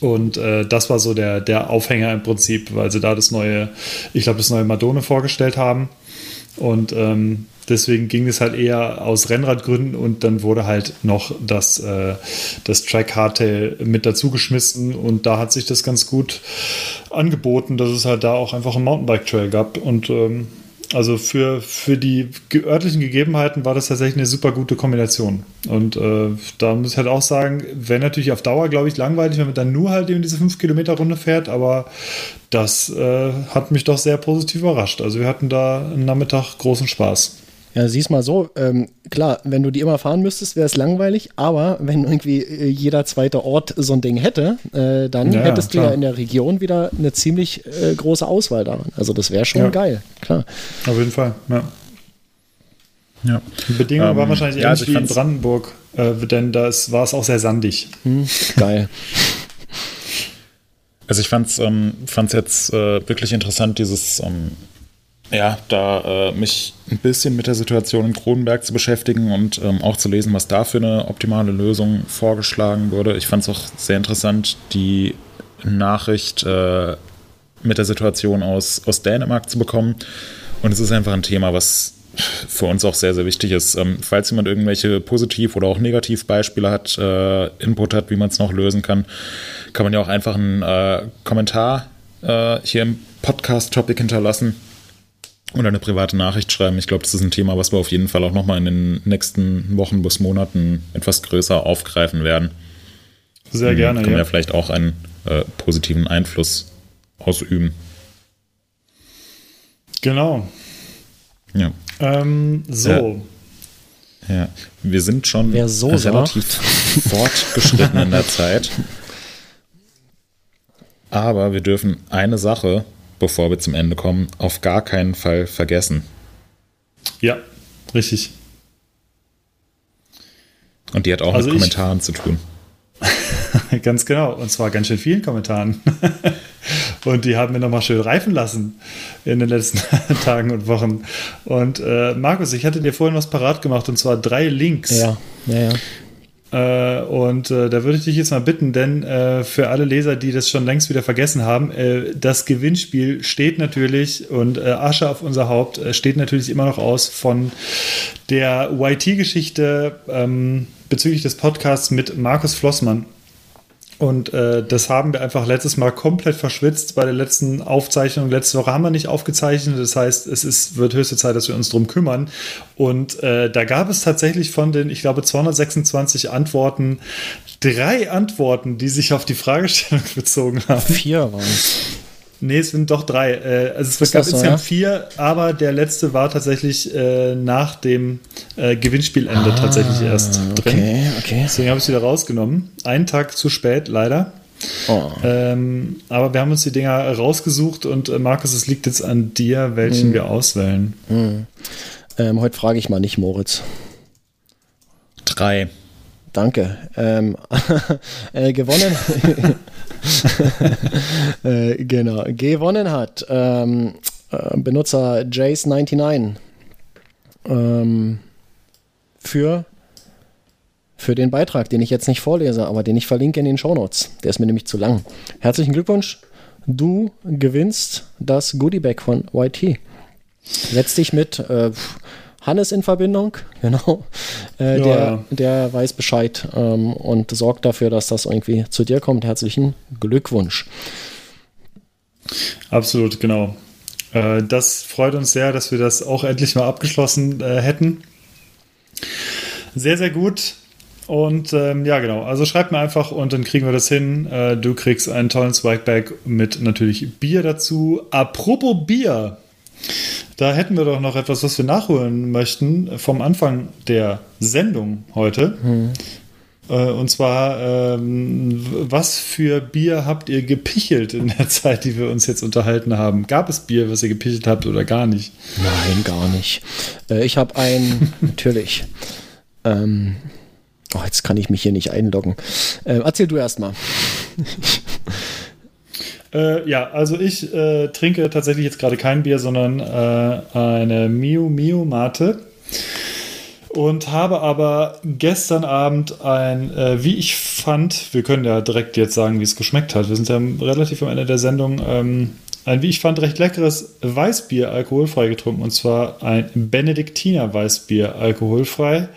Und äh, das war so der, der Aufhänger im Prinzip, weil sie da das neue, ich glaube, das neue Madone vorgestellt haben. Und ähm, deswegen ging es halt eher aus Rennradgründen und dann wurde halt noch das, äh, das Track Hardtail mit dazu geschmissen und da hat sich das ganz gut angeboten, dass es halt da auch einfach einen Mountainbike-Trail gab und ähm, also für, für die örtlichen Gegebenheiten war das tatsächlich eine super gute Kombination. Und äh, da muss ich halt auch sagen, wäre natürlich auf Dauer, glaube ich, langweilig, wenn man dann nur halt eben diese 5-Kilometer-Runde fährt, aber das äh, hat mich doch sehr positiv überrascht. Also wir hatten da einen Nachmittag großen Spaß. Ja, siehst mal so, ähm, klar, wenn du die immer fahren müsstest, wäre es langweilig, aber wenn irgendwie äh, jeder zweite Ort so ein Ding hätte, äh, dann Ja, hättest du klar. ja in der Region wieder eine ziemlich äh, große Auswahl daran. Also das wäre schon Ja. geil, klar. Auf jeden Fall. Ja. Ja. Die Bedingungen Ähm, waren wahrscheinlich ja, ähnlich also ich wie in fand's- Brandenburg, äh, denn da war es auch sehr sandig. Hm, geil. Also ich fand's, ähm, fand's jetzt äh, wirklich interessant, dieses, ähm, ja, da äh, mich ein bisschen mit der Situation in Kronenberg zu beschäftigen und ähm, auch zu lesen, was da für eine optimale Lösung vorgeschlagen wurde. Ich fand's auch sehr interessant, die Nachricht äh, mit der Situation aus, aus Dänemark zu bekommen. Und es ist einfach ein Thema, was für uns auch sehr, sehr wichtig ist. Ähm, falls jemand irgendwelche Positiv- oder auch Negativbeispiele hat, äh, Input hat, wie man es noch lösen kann, kann man ja auch einfach einen äh, Kommentar äh, hier im Podcast-Topic hinterlassen oder eine private Nachricht schreiben. Ich glaube, das ist ein Thema, was wir auf jeden Fall auch nochmal in den nächsten Wochen bis Monaten etwas größer aufgreifen werden. Sehr gerne, Kann man ja. ja vielleicht auch einen äh, positiven Einfluss ausüben. Genau. Ja. Ähm, so. Ja, wir sind schon Wer so relativ fortgeschritten in der [LAUGHS] Zeit. Aber wir dürfen eine Sache, bevor wir zum Ende kommen, auf gar keinen Fall vergessen. Ja, richtig. Und die hat auch Also mit ich- Kommentaren zu tun. [LAUGHS] Ganz genau. Und zwar ganz schön vielen Kommentaren. [LAUGHS] und die haben wir nochmal schön reifen lassen in den letzten [LAUGHS] Tagen und Wochen. Und äh, Markus, ich hatte dir vorhin was parat gemacht und zwar drei Links. Ja, ja, ja. Äh, und äh, da würde ich dich jetzt mal bitten, denn äh, für alle Leser, die das schon längst wieder vergessen haben, äh, das Gewinnspiel steht natürlich und äh, Asche auf unser Haupt äh, steht natürlich immer noch aus von der YT-Geschichte ähm, bezüglich des Podcasts mit Markus Flossmann. Und äh, das haben wir einfach letztes Mal komplett verschwitzt bei der letzten Aufzeichnung. Letzte Woche haben wir nicht aufgezeichnet. Das heißt, es ist, wird höchste Zeit, dass wir uns drum kümmern. Und äh, da gab es tatsächlich von den, ich glaube, 226 Antworten drei Antworten, die sich auf die Fragestellung [LAUGHS] bezogen haben. Vier waren es. Nee, es sind doch drei. Äh, also es Ist gab so, insgesamt ja? vier, aber der letzte war tatsächlich äh, nach dem äh, Gewinnspielende tatsächlich erst drin. Ah, Okay, okay. Deswegen habe ich es wieder rausgenommen. Einen Tag zu spät, leider. Oh. Ähm, aber wir haben uns die Dinger rausgesucht und äh, Markus, es liegt jetzt an dir, welchen wir auswählen. Ähm, heute frage ich mal nicht Moritz. Drei. Danke. Ähm, [LAUGHS] äh, gewonnen. [LAUGHS] äh, genau. Gewonnen hat ähm, äh, Benutzer Jace99 ähm, für, für den Beitrag, den ich jetzt nicht vorlese, aber den ich verlinke in den Shownotes. Der ist mir nämlich zu lang. Herzlichen Glückwunsch. Du gewinnst das Goodiebag von YT. Setz dich mit äh, Hannes in Verbindung, [LAUGHS] genau. Äh, Ja, der, ja. der weiß Bescheid ähm, und sorgt dafür, dass das irgendwie zu dir kommt. Herzlichen Glückwunsch. Absolut, genau. Äh, das freut uns sehr, dass wir das auch endlich mal abgeschlossen äh, hätten. Sehr, sehr gut. Und ähm, ja, genau. Also schreib mir einfach und dann kriegen wir das hin. Äh, du kriegst einen tollen Swagback mit natürlich Bier dazu. Apropos Bier. Da hätten wir doch noch etwas, was wir nachholen möchten vom Anfang der Sendung heute. Äh, Und zwar, ähm, was für Bier habt ihr gepichelt in der [LAUGHS] Zeit, die wir uns jetzt unterhalten haben? Gab es Bier, was ihr gepichelt habt oder gar nicht? Nein, gar nicht. Äh, ich habe ein, [LAUGHS] natürlich. Ähm, oh, jetzt kann ich mich hier nicht einloggen. Äh, erzähl du erst mal. [LAUGHS] Äh, ja, also ich äh, trinke tatsächlich jetzt gerade kein Bier, sondern äh, eine Miu Miu Mate. Und habe aber gestern Abend ein, äh, wie ich fand, wir können ja direkt jetzt sagen, wie es geschmeckt hat. Wir sind ja relativ am Ende der Sendung. Ähm, ein, wie ich fand, recht leckeres Weißbier alkoholfrei getrunken. Und zwar ein Benediktiner Weißbier alkoholfrei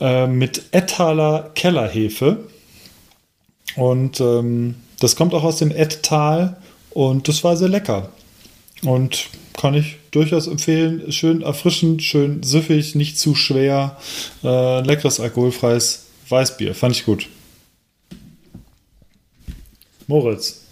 äh, mit Ettaler Kellerhefe. Und ähm, das kommt auch aus dem Ettal und das war sehr lecker. Und kann ich durchaus empfehlen. Schön erfrischend, schön süffig, nicht zu schwer. Äh, leckeres alkoholfreies Weißbier. Fand ich gut. Moritz.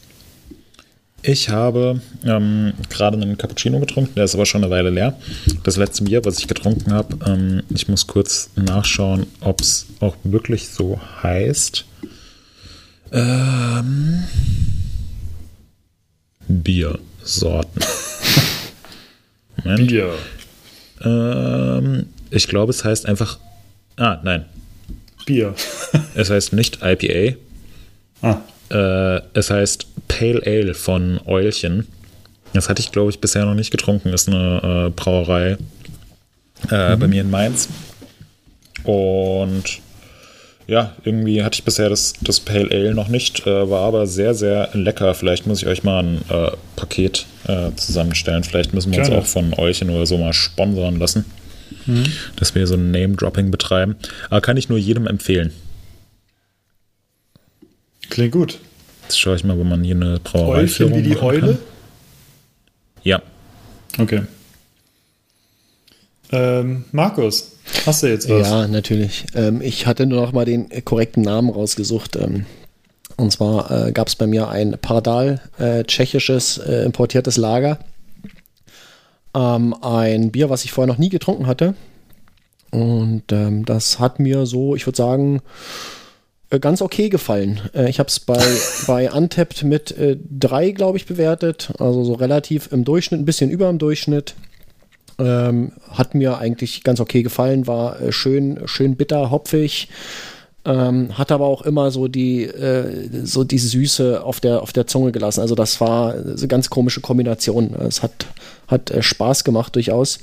Ich habe ähm, gerade einen Cappuccino getrunken, der ist aber schon eine Weile leer. Das letzte Bier, was ich getrunken habe, ähm, ich muss kurz nachschauen, ob es auch wirklich so heißt. Ähm, Biersorten. [LAUGHS] Bier. Ähm, ich glaube, es heißt einfach. Ah, nein. Bier. [LAUGHS] es heißt nicht IPA. Ah. Äh, es heißt Pale Ale von Eulchen. Das hatte ich, glaube ich, bisher noch nicht getrunken. Ist eine äh, Brauerei äh, mhm. bei mir in Mainz. Und ja, irgendwie hatte ich bisher das, das Pale Ale noch nicht, äh, war aber sehr, sehr lecker. Vielleicht muss ich euch mal ein äh, Paket äh, zusammenstellen. Vielleicht müssen wir Gerne. uns auch von euch oder so mal sponsern lassen, mhm. dass wir so ein Name-Dropping betreiben. Aber kann ich nur jedem empfehlen. Klingt gut. Jetzt schaue ich mal, wo man hier eine Brauerei Eulchen wie die Eule? Kann. Ja. Okay. Ähm, Markus, hast du jetzt was? Ja, natürlich. Ähm, ich hatte nur noch mal den korrekten Namen rausgesucht. Ähm, und zwar äh, gab es bei mir ein Pardal, äh, tschechisches äh, importiertes Lager. Ähm, ein Bier, was ich vorher noch nie getrunken hatte. Und ähm, das hat mir so, ich würde sagen, äh, ganz okay gefallen. Äh, ich habe es bei, [LAUGHS] bei Untapped mit äh, drei, glaube ich, bewertet. Also so relativ im Durchschnitt, ein bisschen über dem Durchschnitt. Ähm, hat mir eigentlich ganz okay gefallen, war äh, schön, schön bitter, hopfig. Ähm, hat aber auch immer so die, äh, so die Süße auf der, auf der Zunge gelassen. Also das war eine ganz komische Kombination. Es hat, hat äh, Spaß gemacht durchaus.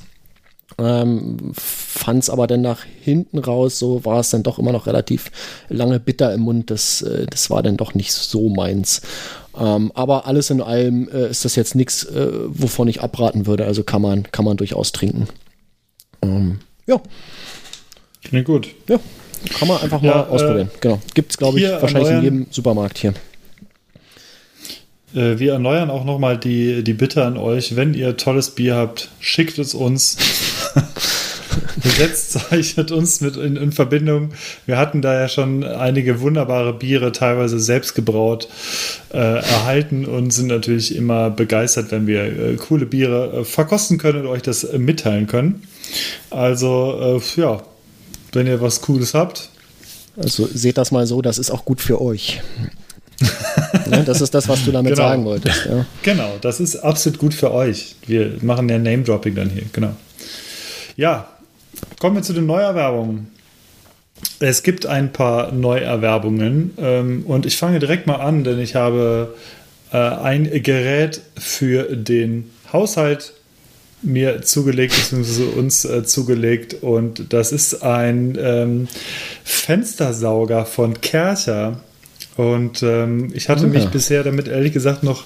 Ähm, Fand es aber dann nach hinten raus, so war es dann doch immer noch relativ lange bitter im Mund. Das, äh, das war dann doch nicht so meins. Ähm, aber alles in allem äh, ist das jetzt nichts, äh, wovon ich abraten würde. Also kann man, kann man durchaus trinken. Ähm, ja. Klingt gut. Ja, kann man einfach ja, mal ausprobieren. Äh, genau. Gibt es, glaube ich, wahrscheinlich in jedem Supermarkt hier. Äh, wir erneuern auch nochmal die, die Bitte an euch, wenn ihr tolles Bier habt, schickt es uns. [LAUGHS] Setzt euch mit uns mit in, in, Verbindung. Wir hatten da ja schon einige wunderbare Biere, teilweise selbst gebraut, äh, erhalten und sind natürlich immer begeistert, wenn wir äh, coole Biere äh, verkosten können und euch das äh, mitteilen können. Also, äh, ja, wenn ihr was Cooles habt. Also seht das mal so, das ist auch gut für euch. ne, das ist das, was du damit genau. sagen wolltest. Ja. Genau, das ist absolut gut für euch. Wir machen ja Name-Dropping dann hier, genau. Ja, kommen wir zu den Neuerwerbungen. Es gibt ein paar Neuerwerbungen ähm, und ich fange direkt mal an, denn ich habe äh, ein Gerät für den Haushalt mir zugelegt, beziehungsweise uns äh, zugelegt und das ist ein ähm, Fenstersauger von Kercher. Und ähm, ich hatte ja. mich bisher damit ehrlich gesagt noch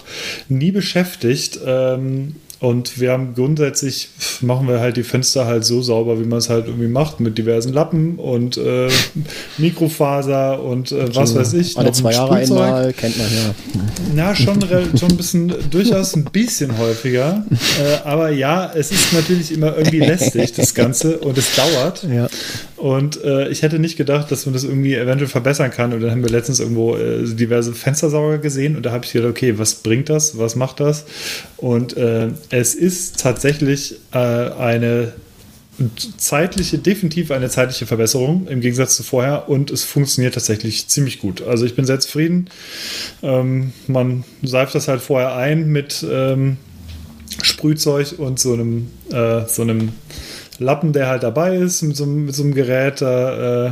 nie beschäftigt. Ähm, und wir haben grundsätzlich, machen wir halt die Fenster halt so sauber, wie man es halt irgendwie macht, mit diversen Lappen und äh, [LAUGHS] Mikrofaser und äh, was weiß ich. Alle zwei Jahre einmal, kennt man ja. Ja, schon, schon ein bisschen, durchaus ein bisschen häufiger. [LAUGHS] Äh, aber ja, es ist natürlich immer irgendwie [LAUGHS] lästig, das Ganze, und es dauert. Ja. Und äh, ich hätte nicht gedacht, dass man das irgendwie eventuell verbessern kann. Und dann haben wir letztens irgendwo äh, diverse Fenstersauger gesehen und da habe ich gedacht, okay, was bringt das? Was macht das? Und äh, es ist tatsächlich äh, eine zeitliche, definitiv eine zeitliche Verbesserung im Gegensatz zu vorher und es funktioniert tatsächlich ziemlich gut. Also ich bin sehr zufrieden. Ähm, man seift das halt vorher ein mit ähm, Sprühzeug und so einem, äh, so einem Lappen, der halt dabei ist, mit so, mit so einem Gerät. Da, äh,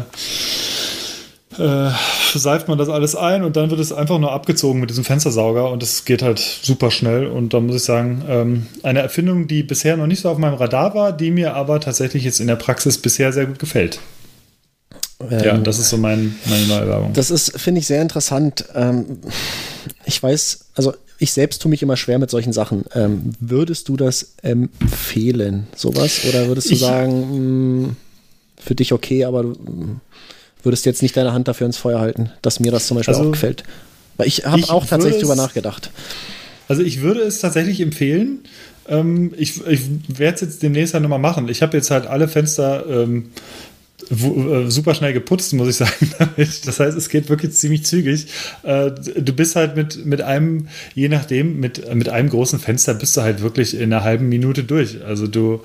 äh, seift man das alles ein und dann wird es einfach nur abgezogen mit diesem Fenstersauger und das geht halt super schnell. Und da muss ich sagen, ähm, eine Erfindung, die bisher noch nicht so auf meinem Radar war, die mir aber tatsächlich jetzt in der Praxis bisher sehr gut gefällt. Ähm, ja, das ist so mein, meine neue Werbung. Das ist, finde ich, sehr interessant. Ähm, ich weiß, also ich selbst tue mich immer schwer mit solchen Sachen. Ähm, würdest du das empfehlen, sowas? Oder würdest du ich, sagen, mh, hm, für dich okay, aber du hm, würdest jetzt nicht deine Hand dafür ins Feuer halten, dass mir das zum Beispiel also, auch gefällt? Weil ich habe auch tatsächlich drüber nachgedacht. Also ich würde es tatsächlich empfehlen. Ähm, ich ich werde es jetzt demnächst halt nochmal machen. Ich habe jetzt halt alle Fenster ähm, äh, super schnell geputzt, muss ich sagen. [LAUGHS] Das heißt, es geht wirklich ziemlich zügig. Äh, du bist halt mit, mit einem, je nachdem, mit, mit einem großen Fenster bist du halt wirklich in einer halben Minute durch. Also du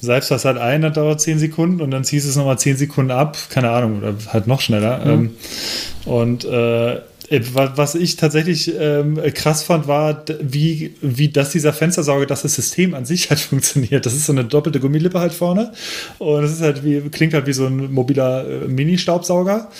salbst das halt ein, das dauert zehn Sekunden und dann ziehst du es nochmal zehn Sekunden ab, keine Ahnung, oder halt noch schneller. Mhm. Und äh, äh, was ich tatsächlich ähm, krass fand, war, wie, wie das dieser Fenstersauger, dass das System an sich halt [LAUGHS] funktioniert. Das ist so eine doppelte Gummilippe halt vorne. Und es ist halt wie, klingt halt wie so ein mobiler äh, Mini-Staubsauger.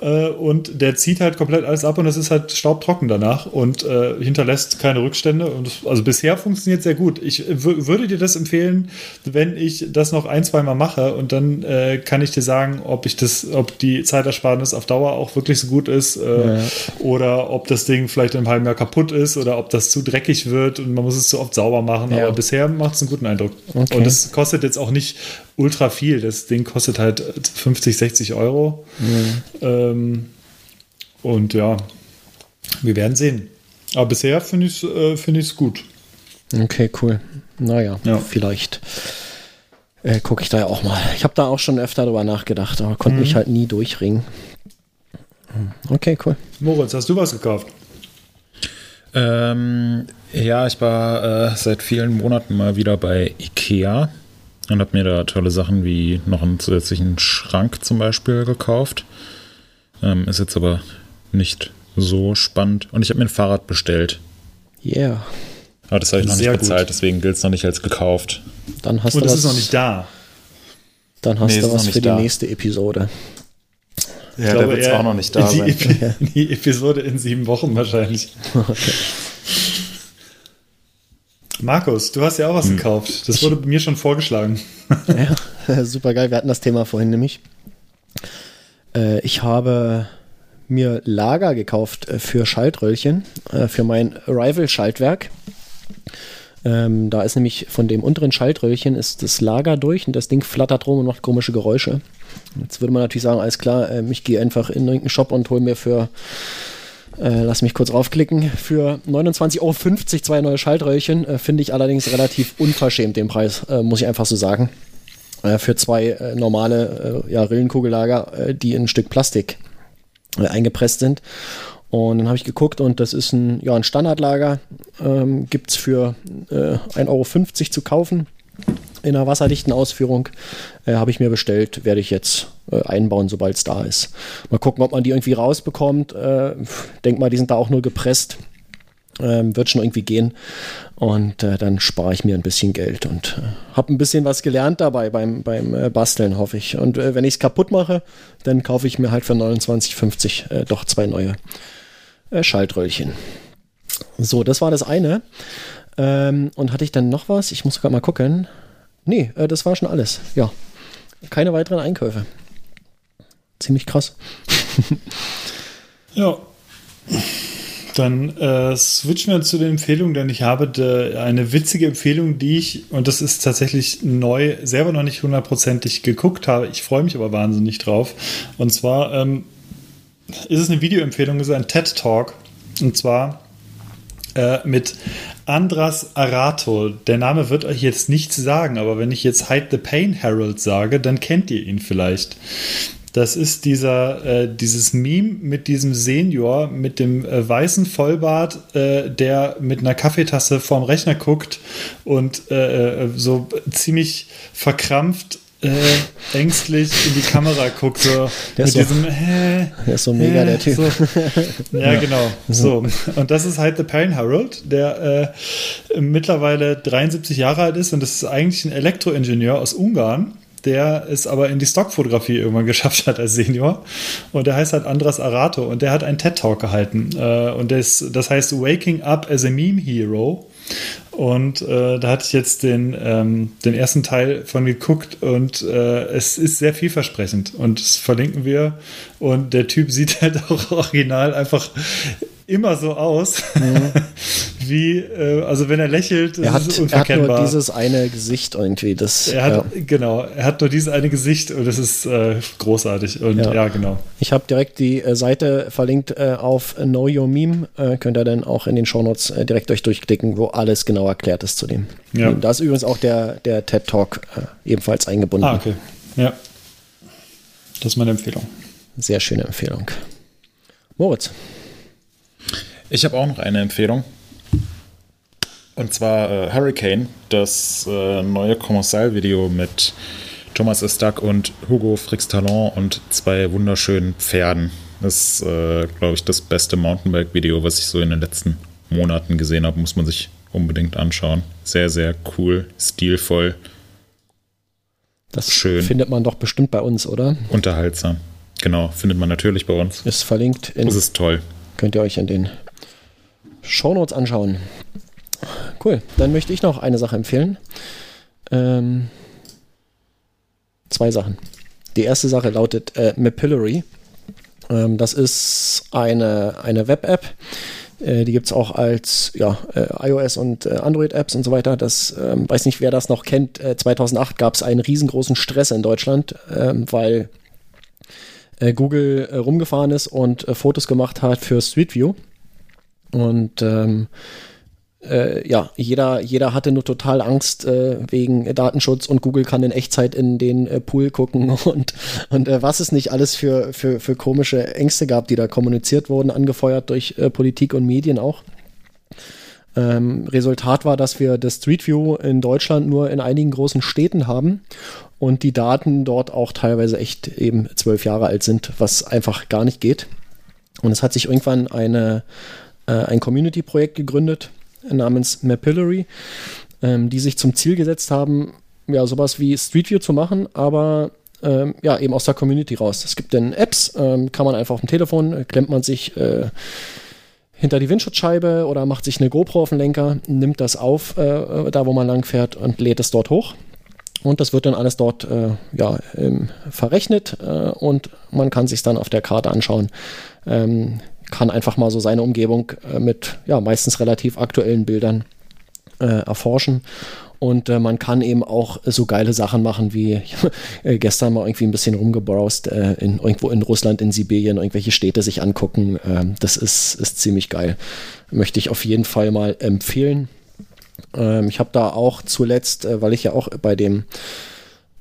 Äh, und der zieht halt komplett alles ab und es ist halt staubtrocken danach und äh, hinterlässt keine Rückstände. Und also bisher funktioniert sehr gut. Ich würde dir das empfehlen, wenn ich das noch ein, zwei Mal mache und dann äh, kann ich dir sagen, ob ich das, ob die Zeitersparnis auf Dauer auch wirklich so gut ist äh, ja. oder ob das Ding vielleicht in einem halben Jahr kaputt ist oder ob das zu dreckig wird und man muss es zu oft sauber machen. Ja. Aber bisher macht es einen guten Eindruck. Okay. Und es kostet jetzt auch nicht ultra viel. Das Ding kostet halt 50, 60 Euro. Mhm. Ähm, und ja, wir werden sehen. Aber bisher finde ich es äh, find gut. Okay, cool. Naja, ja. vielleicht äh, gucke ich da ja auch mal. Ich habe da auch schon öfter drüber nachgedacht, aber konnte mhm. mich halt nie durchringen. Okay, cool. Moritz, hast du was gekauft? Ähm, ja, ich war äh, seit vielen Monaten mal wieder bei Ikea und habe mir da tolle Sachen wie noch einen zusätzlichen Schrank zum Beispiel gekauft. Ähm, ist jetzt aber nicht so spannend. Und ich habe mir ein Fahrrad bestellt. Yeah. Aber das habe ich noch Sehr nicht bezahlt, gut. deswegen gilt es noch nicht als gekauft. Dann hast Und du das ist noch nicht da. Dann hast nee, du was für da. die nächste Episode. Ja, glaube, der wird auch noch nicht da [LAUGHS] die, sein. die Episode in sieben Wochen wahrscheinlich. [LAUGHS] Okay. Markus, du hast ja auch was hm. gekauft. Das wurde mir schon vorgeschlagen. [LAUGHS] ja, [LAUGHS] super geil. Wir hatten das Thema vorhin nämlich. Äh, ich habe mir Lager gekauft äh, für Schaltröllchen, äh, für mein Rival-Schaltwerk. Ähm, da ist nämlich von dem unteren Schaltröllchen ist das Lager durch und das Ding flattert rum und macht komische Geräusche. Jetzt würde man natürlich sagen, alles klar, ähm, ich gehe einfach in irgendeinen Shop und hole mir für äh, lass mich kurz raufklicken. Für 29,50 Euro zwei neue Schaltröhrchen äh, finde ich allerdings relativ unverschämt den Preis, äh, muss ich einfach so sagen. Äh, für zwei äh, normale äh, ja, Rillenkugellager, die in ein Stück Plastik eingepresst sind. Und dann habe ich geguckt und das ist ein, ja, ein Standardlager. Ähm, Gibt es für äh, 1,50 Euro zu kaufen in einer wasserdichten Ausführung. Äh, Habe ich mir bestellt, werde ich jetzt äh, einbauen, sobald es da ist. Mal gucken, ob man die irgendwie rausbekommt. Äh, denk mal, die sind da auch nur gepresst. Ähm, wird schon irgendwie gehen. Und äh, dann spare ich mir ein bisschen Geld und äh, habe ein bisschen was gelernt dabei beim, beim äh, Basteln, hoffe ich. Und äh, wenn ich es kaputt mache, dann kaufe ich mir halt für 29,50 äh, doch zwei neue äh, Schaltröllchen. So, das war das eine. Ähm, und hatte ich dann noch was? Ich muss gerade mal gucken. Nee, äh, das war schon alles. Ja. Keine weiteren Einkäufe. Ziemlich krass. [LAUGHS] ja. Dann äh, switchen wir zu den Empfehlungen, denn ich habe de, eine witzige Empfehlung, die ich, und das ist tatsächlich neu, selber noch nicht hundertprozentig geguckt habe. Ich freue mich aber wahnsinnig drauf. Und zwar ähm, ist es eine Videoempfehlung, ist ein TED Talk. Und zwar äh, mit Andras Arato. Der Name wird euch jetzt nichts sagen, aber wenn ich jetzt Hide the Pain Herald sage, dann kennt ihr ihn vielleicht. Das ist dieser, äh, dieses Meme mit diesem Senior mit dem äh, weißen Vollbart, äh, der mit einer Kaffeetasse vorm Rechner guckt und äh, äh, so ziemlich verkrampft äh, ängstlich in die Kamera guckt, so der mit so, diesem [LAUGHS] äh, Der ist so mega, der Typ. So. Ja, ja, genau. So. Und das ist halt The Pain Harold, der äh, mittlerweile 73 Jahre alt ist und das ist eigentlich ein Elektroingenieur aus Ungarn der es aber in die Stockfotografie irgendwann [LAUGHS] geschafft hat als Senior. Und der heißt halt Andras Arato und der hat einen TED-Talk gehalten. Äh, und das, das heißt Waking Up as a Meme Hero. Und äh, da hatte ich jetzt den, ähm, den ersten Teil von geguckt und äh, es ist sehr vielversprechend. Und das verlinken wir. Und der Typ [LAUGHS] sieht halt auch original einfach immer so aus, mhm. [LAUGHS] wie, äh, also wenn er lächelt, er hat, ist unverkennbar. Er hat nur dieses eine Gesicht irgendwie. Das, er hat, ja. Genau, er hat nur dieses eine Gesicht und das ist äh, großartig. Und ja, ja genau. Ich habe direkt die äh, Seite verlinkt äh, auf Know Your Meme. Äh, könnt ihr dann auch in den Shownotes äh, direkt euch durchklicken, wo alles genau erklärt ist zu dem. Ja. Da ist übrigens auch der, der TED Talk ebenfalls eingebunden. Ah, okay. Ja. Das ist meine Empfehlung. Sehr schöne Empfehlung. Moritz. Ich habe auch noch eine Empfehlung. Und zwar äh, Hurricane, das äh, neue Kommissar-Video mit Thomas Estak und Hugo Frix-Talon und zwei wunderschönen Pferden. Das ist, äh, glaube ich, das beste Mountainbike-Video, was ich so in den letzten Monaten gesehen habe. Muss man sich unbedingt anschauen. Sehr, sehr cool, stilvoll. Das Schön. findet man doch bestimmt bei uns, oder? Unterhaltsam. Genau, findet man natürlich bei uns. Ist verlinkt. In, das ist toll. Könnt ihr euch in den Shownotes anschauen. Cool. Dann möchte ich noch eine Sache empfehlen. Ähm, zwei Sachen. Die erste Sache lautet äh, Mapillary. Ähm, das ist eine, eine Web-App. Äh, die gibt es auch als ja, äh, iOS und äh, Android-Apps und so weiter. Das ähm, weiß nicht, wer das noch kennt. 2008 gab es einen riesengroßen Stress in Deutschland, ähm, weil äh, Google äh, rumgefahren ist und Fotos gemacht hat für Street View. Und ähm, äh, ja, jeder, jeder hatte nur total Angst äh, wegen Datenschutz und Google kann in Echtzeit in den äh, Pool gucken [LAUGHS] und, und äh, was es nicht alles für, für, für komische Ängste gab, die da kommuniziert wurden, angefeuert durch äh, Politik und Medien auch. Ähm, Resultat war, dass wir das Street View in Deutschland nur in einigen großen Städten haben und die Daten dort auch teilweise echt eben zwölf Jahre alt sind, was einfach gar nicht geht. Und es hat sich irgendwann eine, äh, ein Community-Projekt gegründet, namens Mapillary, ähm, die sich zum Ziel gesetzt haben, ja, sowas wie Street View zu machen, aber ähm, ja, eben aus der Community raus. Es gibt dann Apps, ähm, kann man einfach auf dem Telefon, äh, klemmt man sich äh, hinter die Windschutzscheibe oder macht sich eine GoPro auf den Lenker, nimmt das auf, äh, da wo man lang fährt und lädt es dort hoch. Und das wird dann alles dort äh, ja, ähm, verrechnet äh, und man kann sich dann auf der Karte anschauen. Ähm, kann einfach mal so seine Umgebung äh, mit ja, meistens relativ aktuellen Bildern äh, erforschen. Und äh, man kann eben auch so geile Sachen machen, wie [LAUGHS] äh, gestern mal irgendwie ein bisschen rumgebrowst, äh, in, irgendwo in Russland, in Sibirien, irgendwelche Städte sich angucken. Ähm, das ist, ist ziemlich geil. Möchte ich auf jeden Fall mal empfehlen. Ähm, ich habe da auch zuletzt, äh, weil ich ja auch bei dem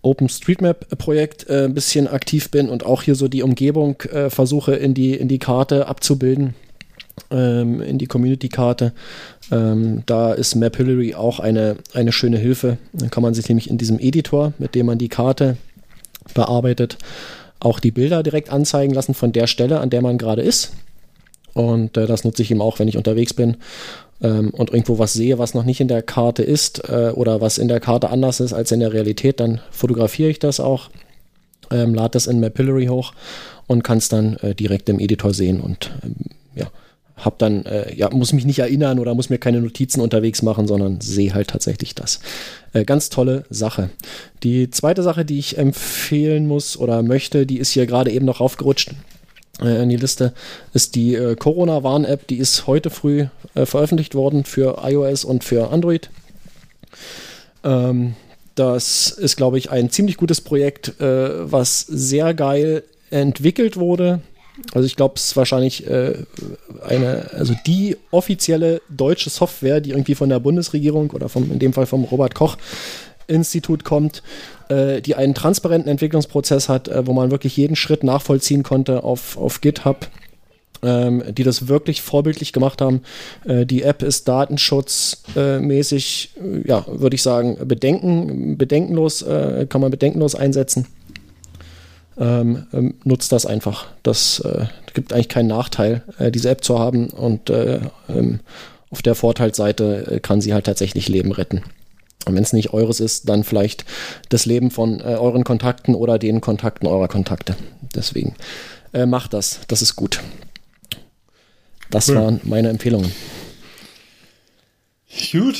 OpenStreetMap-Projekt äh, ein bisschen aktiv bin und auch hier so die Umgebung äh, versuche in die, in die Karte abzubilden, ähm, in die Community-Karte. Ähm, da ist Mapillary auch eine, eine schöne Hilfe. Dann kann man sich nämlich in diesem Editor, mit dem man die Karte bearbeitet, auch die Bilder direkt anzeigen lassen von der Stelle, an der man gerade ist. Und äh, das nutze ich eben auch, wenn ich unterwegs bin ähm, und irgendwo was sehe, was noch nicht in der Karte ist äh, oder was in der Karte anders ist als in der Realität, dann fotografiere ich das auch, ähm, lade das in Mapillary hoch und kann es dann äh, direkt im Editor sehen und ähm, ja, hab dann, äh, ja, muss mich nicht erinnern oder muss mir keine Notizen unterwegs machen, sondern sehe halt tatsächlich das. Äh, ganz tolle Sache. Die zweite Sache, die ich empfehlen muss oder möchte, die ist hier gerade eben noch aufgerutscht in die Liste, ist die äh, Corona-Warn-App. Die ist heute früh äh, veröffentlicht worden für iOS und für Android. Ähm, das ist, glaube ich, ein ziemlich gutes Projekt, äh, was sehr geil entwickelt wurde. Also ich glaube, es ist wahrscheinlich äh, eine, also die offizielle deutsche Software, die irgendwie von der Bundesregierung oder vom, in dem Fall vom Robert Koch Institut kommt, äh, die einen transparenten Entwicklungsprozess hat, äh, wo man wirklich jeden Schritt nachvollziehen konnte auf, auf GitHub. Ähm, die das wirklich vorbildlich gemacht haben. Äh, die App ist datenschutzmäßig, äh, ja, würde ich sagen, bedenken, bedenkenlos, äh, kann man bedenkenlos einsetzen. Ähm, ähm, nutzt das einfach. Das äh, gibt eigentlich keinen Nachteil, diese App zu haben und äh, ähm, auf der Vorteilsseite kann sie halt tatsächlich Leben retten. Und wenn es nicht eures ist, dann vielleicht das Leben von äh, euren Kontakten oder den Kontakten eurer Kontakte. Deswegen äh, macht das. Das ist gut. Das cool. waren meine Empfehlungen. Gut.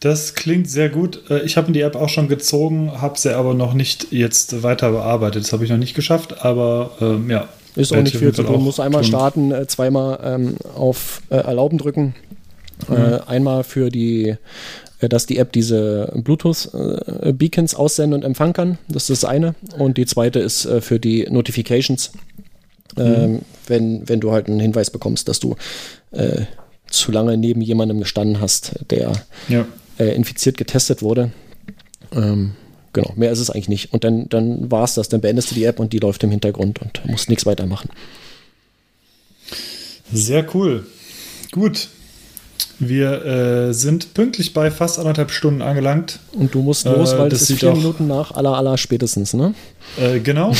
Das klingt sehr gut. Äh, ich habe die App auch schon gezogen, habe sie aber noch nicht jetzt weiter bearbeitet. Das habe ich noch nicht geschafft, aber ähm, ja. Ist auch nicht viel zu tun. Muss einmal tun. starten, äh, zweimal ähm, auf äh, Erlauben drücken. Mhm. Äh, einmal für die äh, dass die App diese Bluetooth-Beacons aussenden und empfangen kann. Das ist das eine. Und die zweite ist äh, für die Notifications, ähm, mhm. wenn, wenn du halt einen Hinweis bekommst, dass du äh, zu lange neben jemandem gestanden hast, der ja. äh, infiziert getestet wurde. Ähm, genau, mehr ist es eigentlich nicht. Und dann, dann war es das, dann beendest du die App und die läuft im Hintergrund und musst nichts weitermachen. Sehr cool. Gut. Wir äh, sind pünktlich bei fast anderthalb Stunden angelangt. Und du musst los, Äh, weil das das ist vier Minuten nach aller aller spätestens, ne? Äh, genau.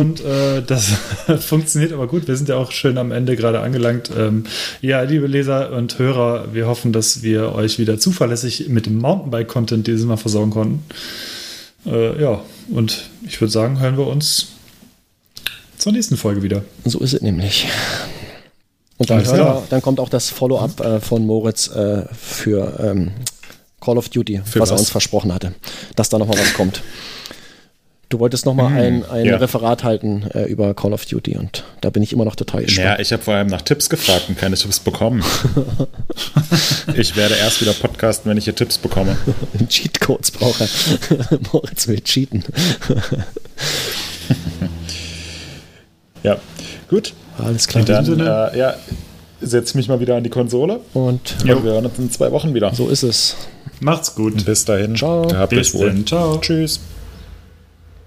Und äh, das [LAUGHS] funktioniert aber gut. Wir sind ja auch schön am Ende gerade angelangt. Ähm, ja, liebe Leser und Hörer, wir hoffen, dass wir euch wieder zuverlässig mit dem Mountainbike-Content dieses Mal versorgen konnten. Äh, ja, und ich würde sagen, hören wir uns zur nächsten Folge wieder. So ist es nämlich. Und dann, wir, dann kommt auch das Follow-up äh, von Moritz äh, für ähm, Call of Duty, Für was, er was? uns versprochen hatte, dass da nochmal was kommt. Du wolltest nochmal ein, ein ja. Referat halten äh, über Call of Duty und da bin ich immer noch total gespannt. Ja, ich habe vor allem nach Tipps gefragt und keine Tipps bekommen. [LAUGHS] ich werde erst wieder podcasten, wenn ich hier Tipps bekomme. [LAUGHS] Cheatcodes braucht er. [LAUGHS] Moritz will cheaten. Ja, gut. Alles klar. Dann Sinne. äh, ja, setze mich mal wieder an die Konsole. Und Und wir hören uns in zwei Wochen wieder. so ist es. Macht's gut. Bis dahin. Ciao. Habt Bis euch wohl. dann. Ciao. Tschüss.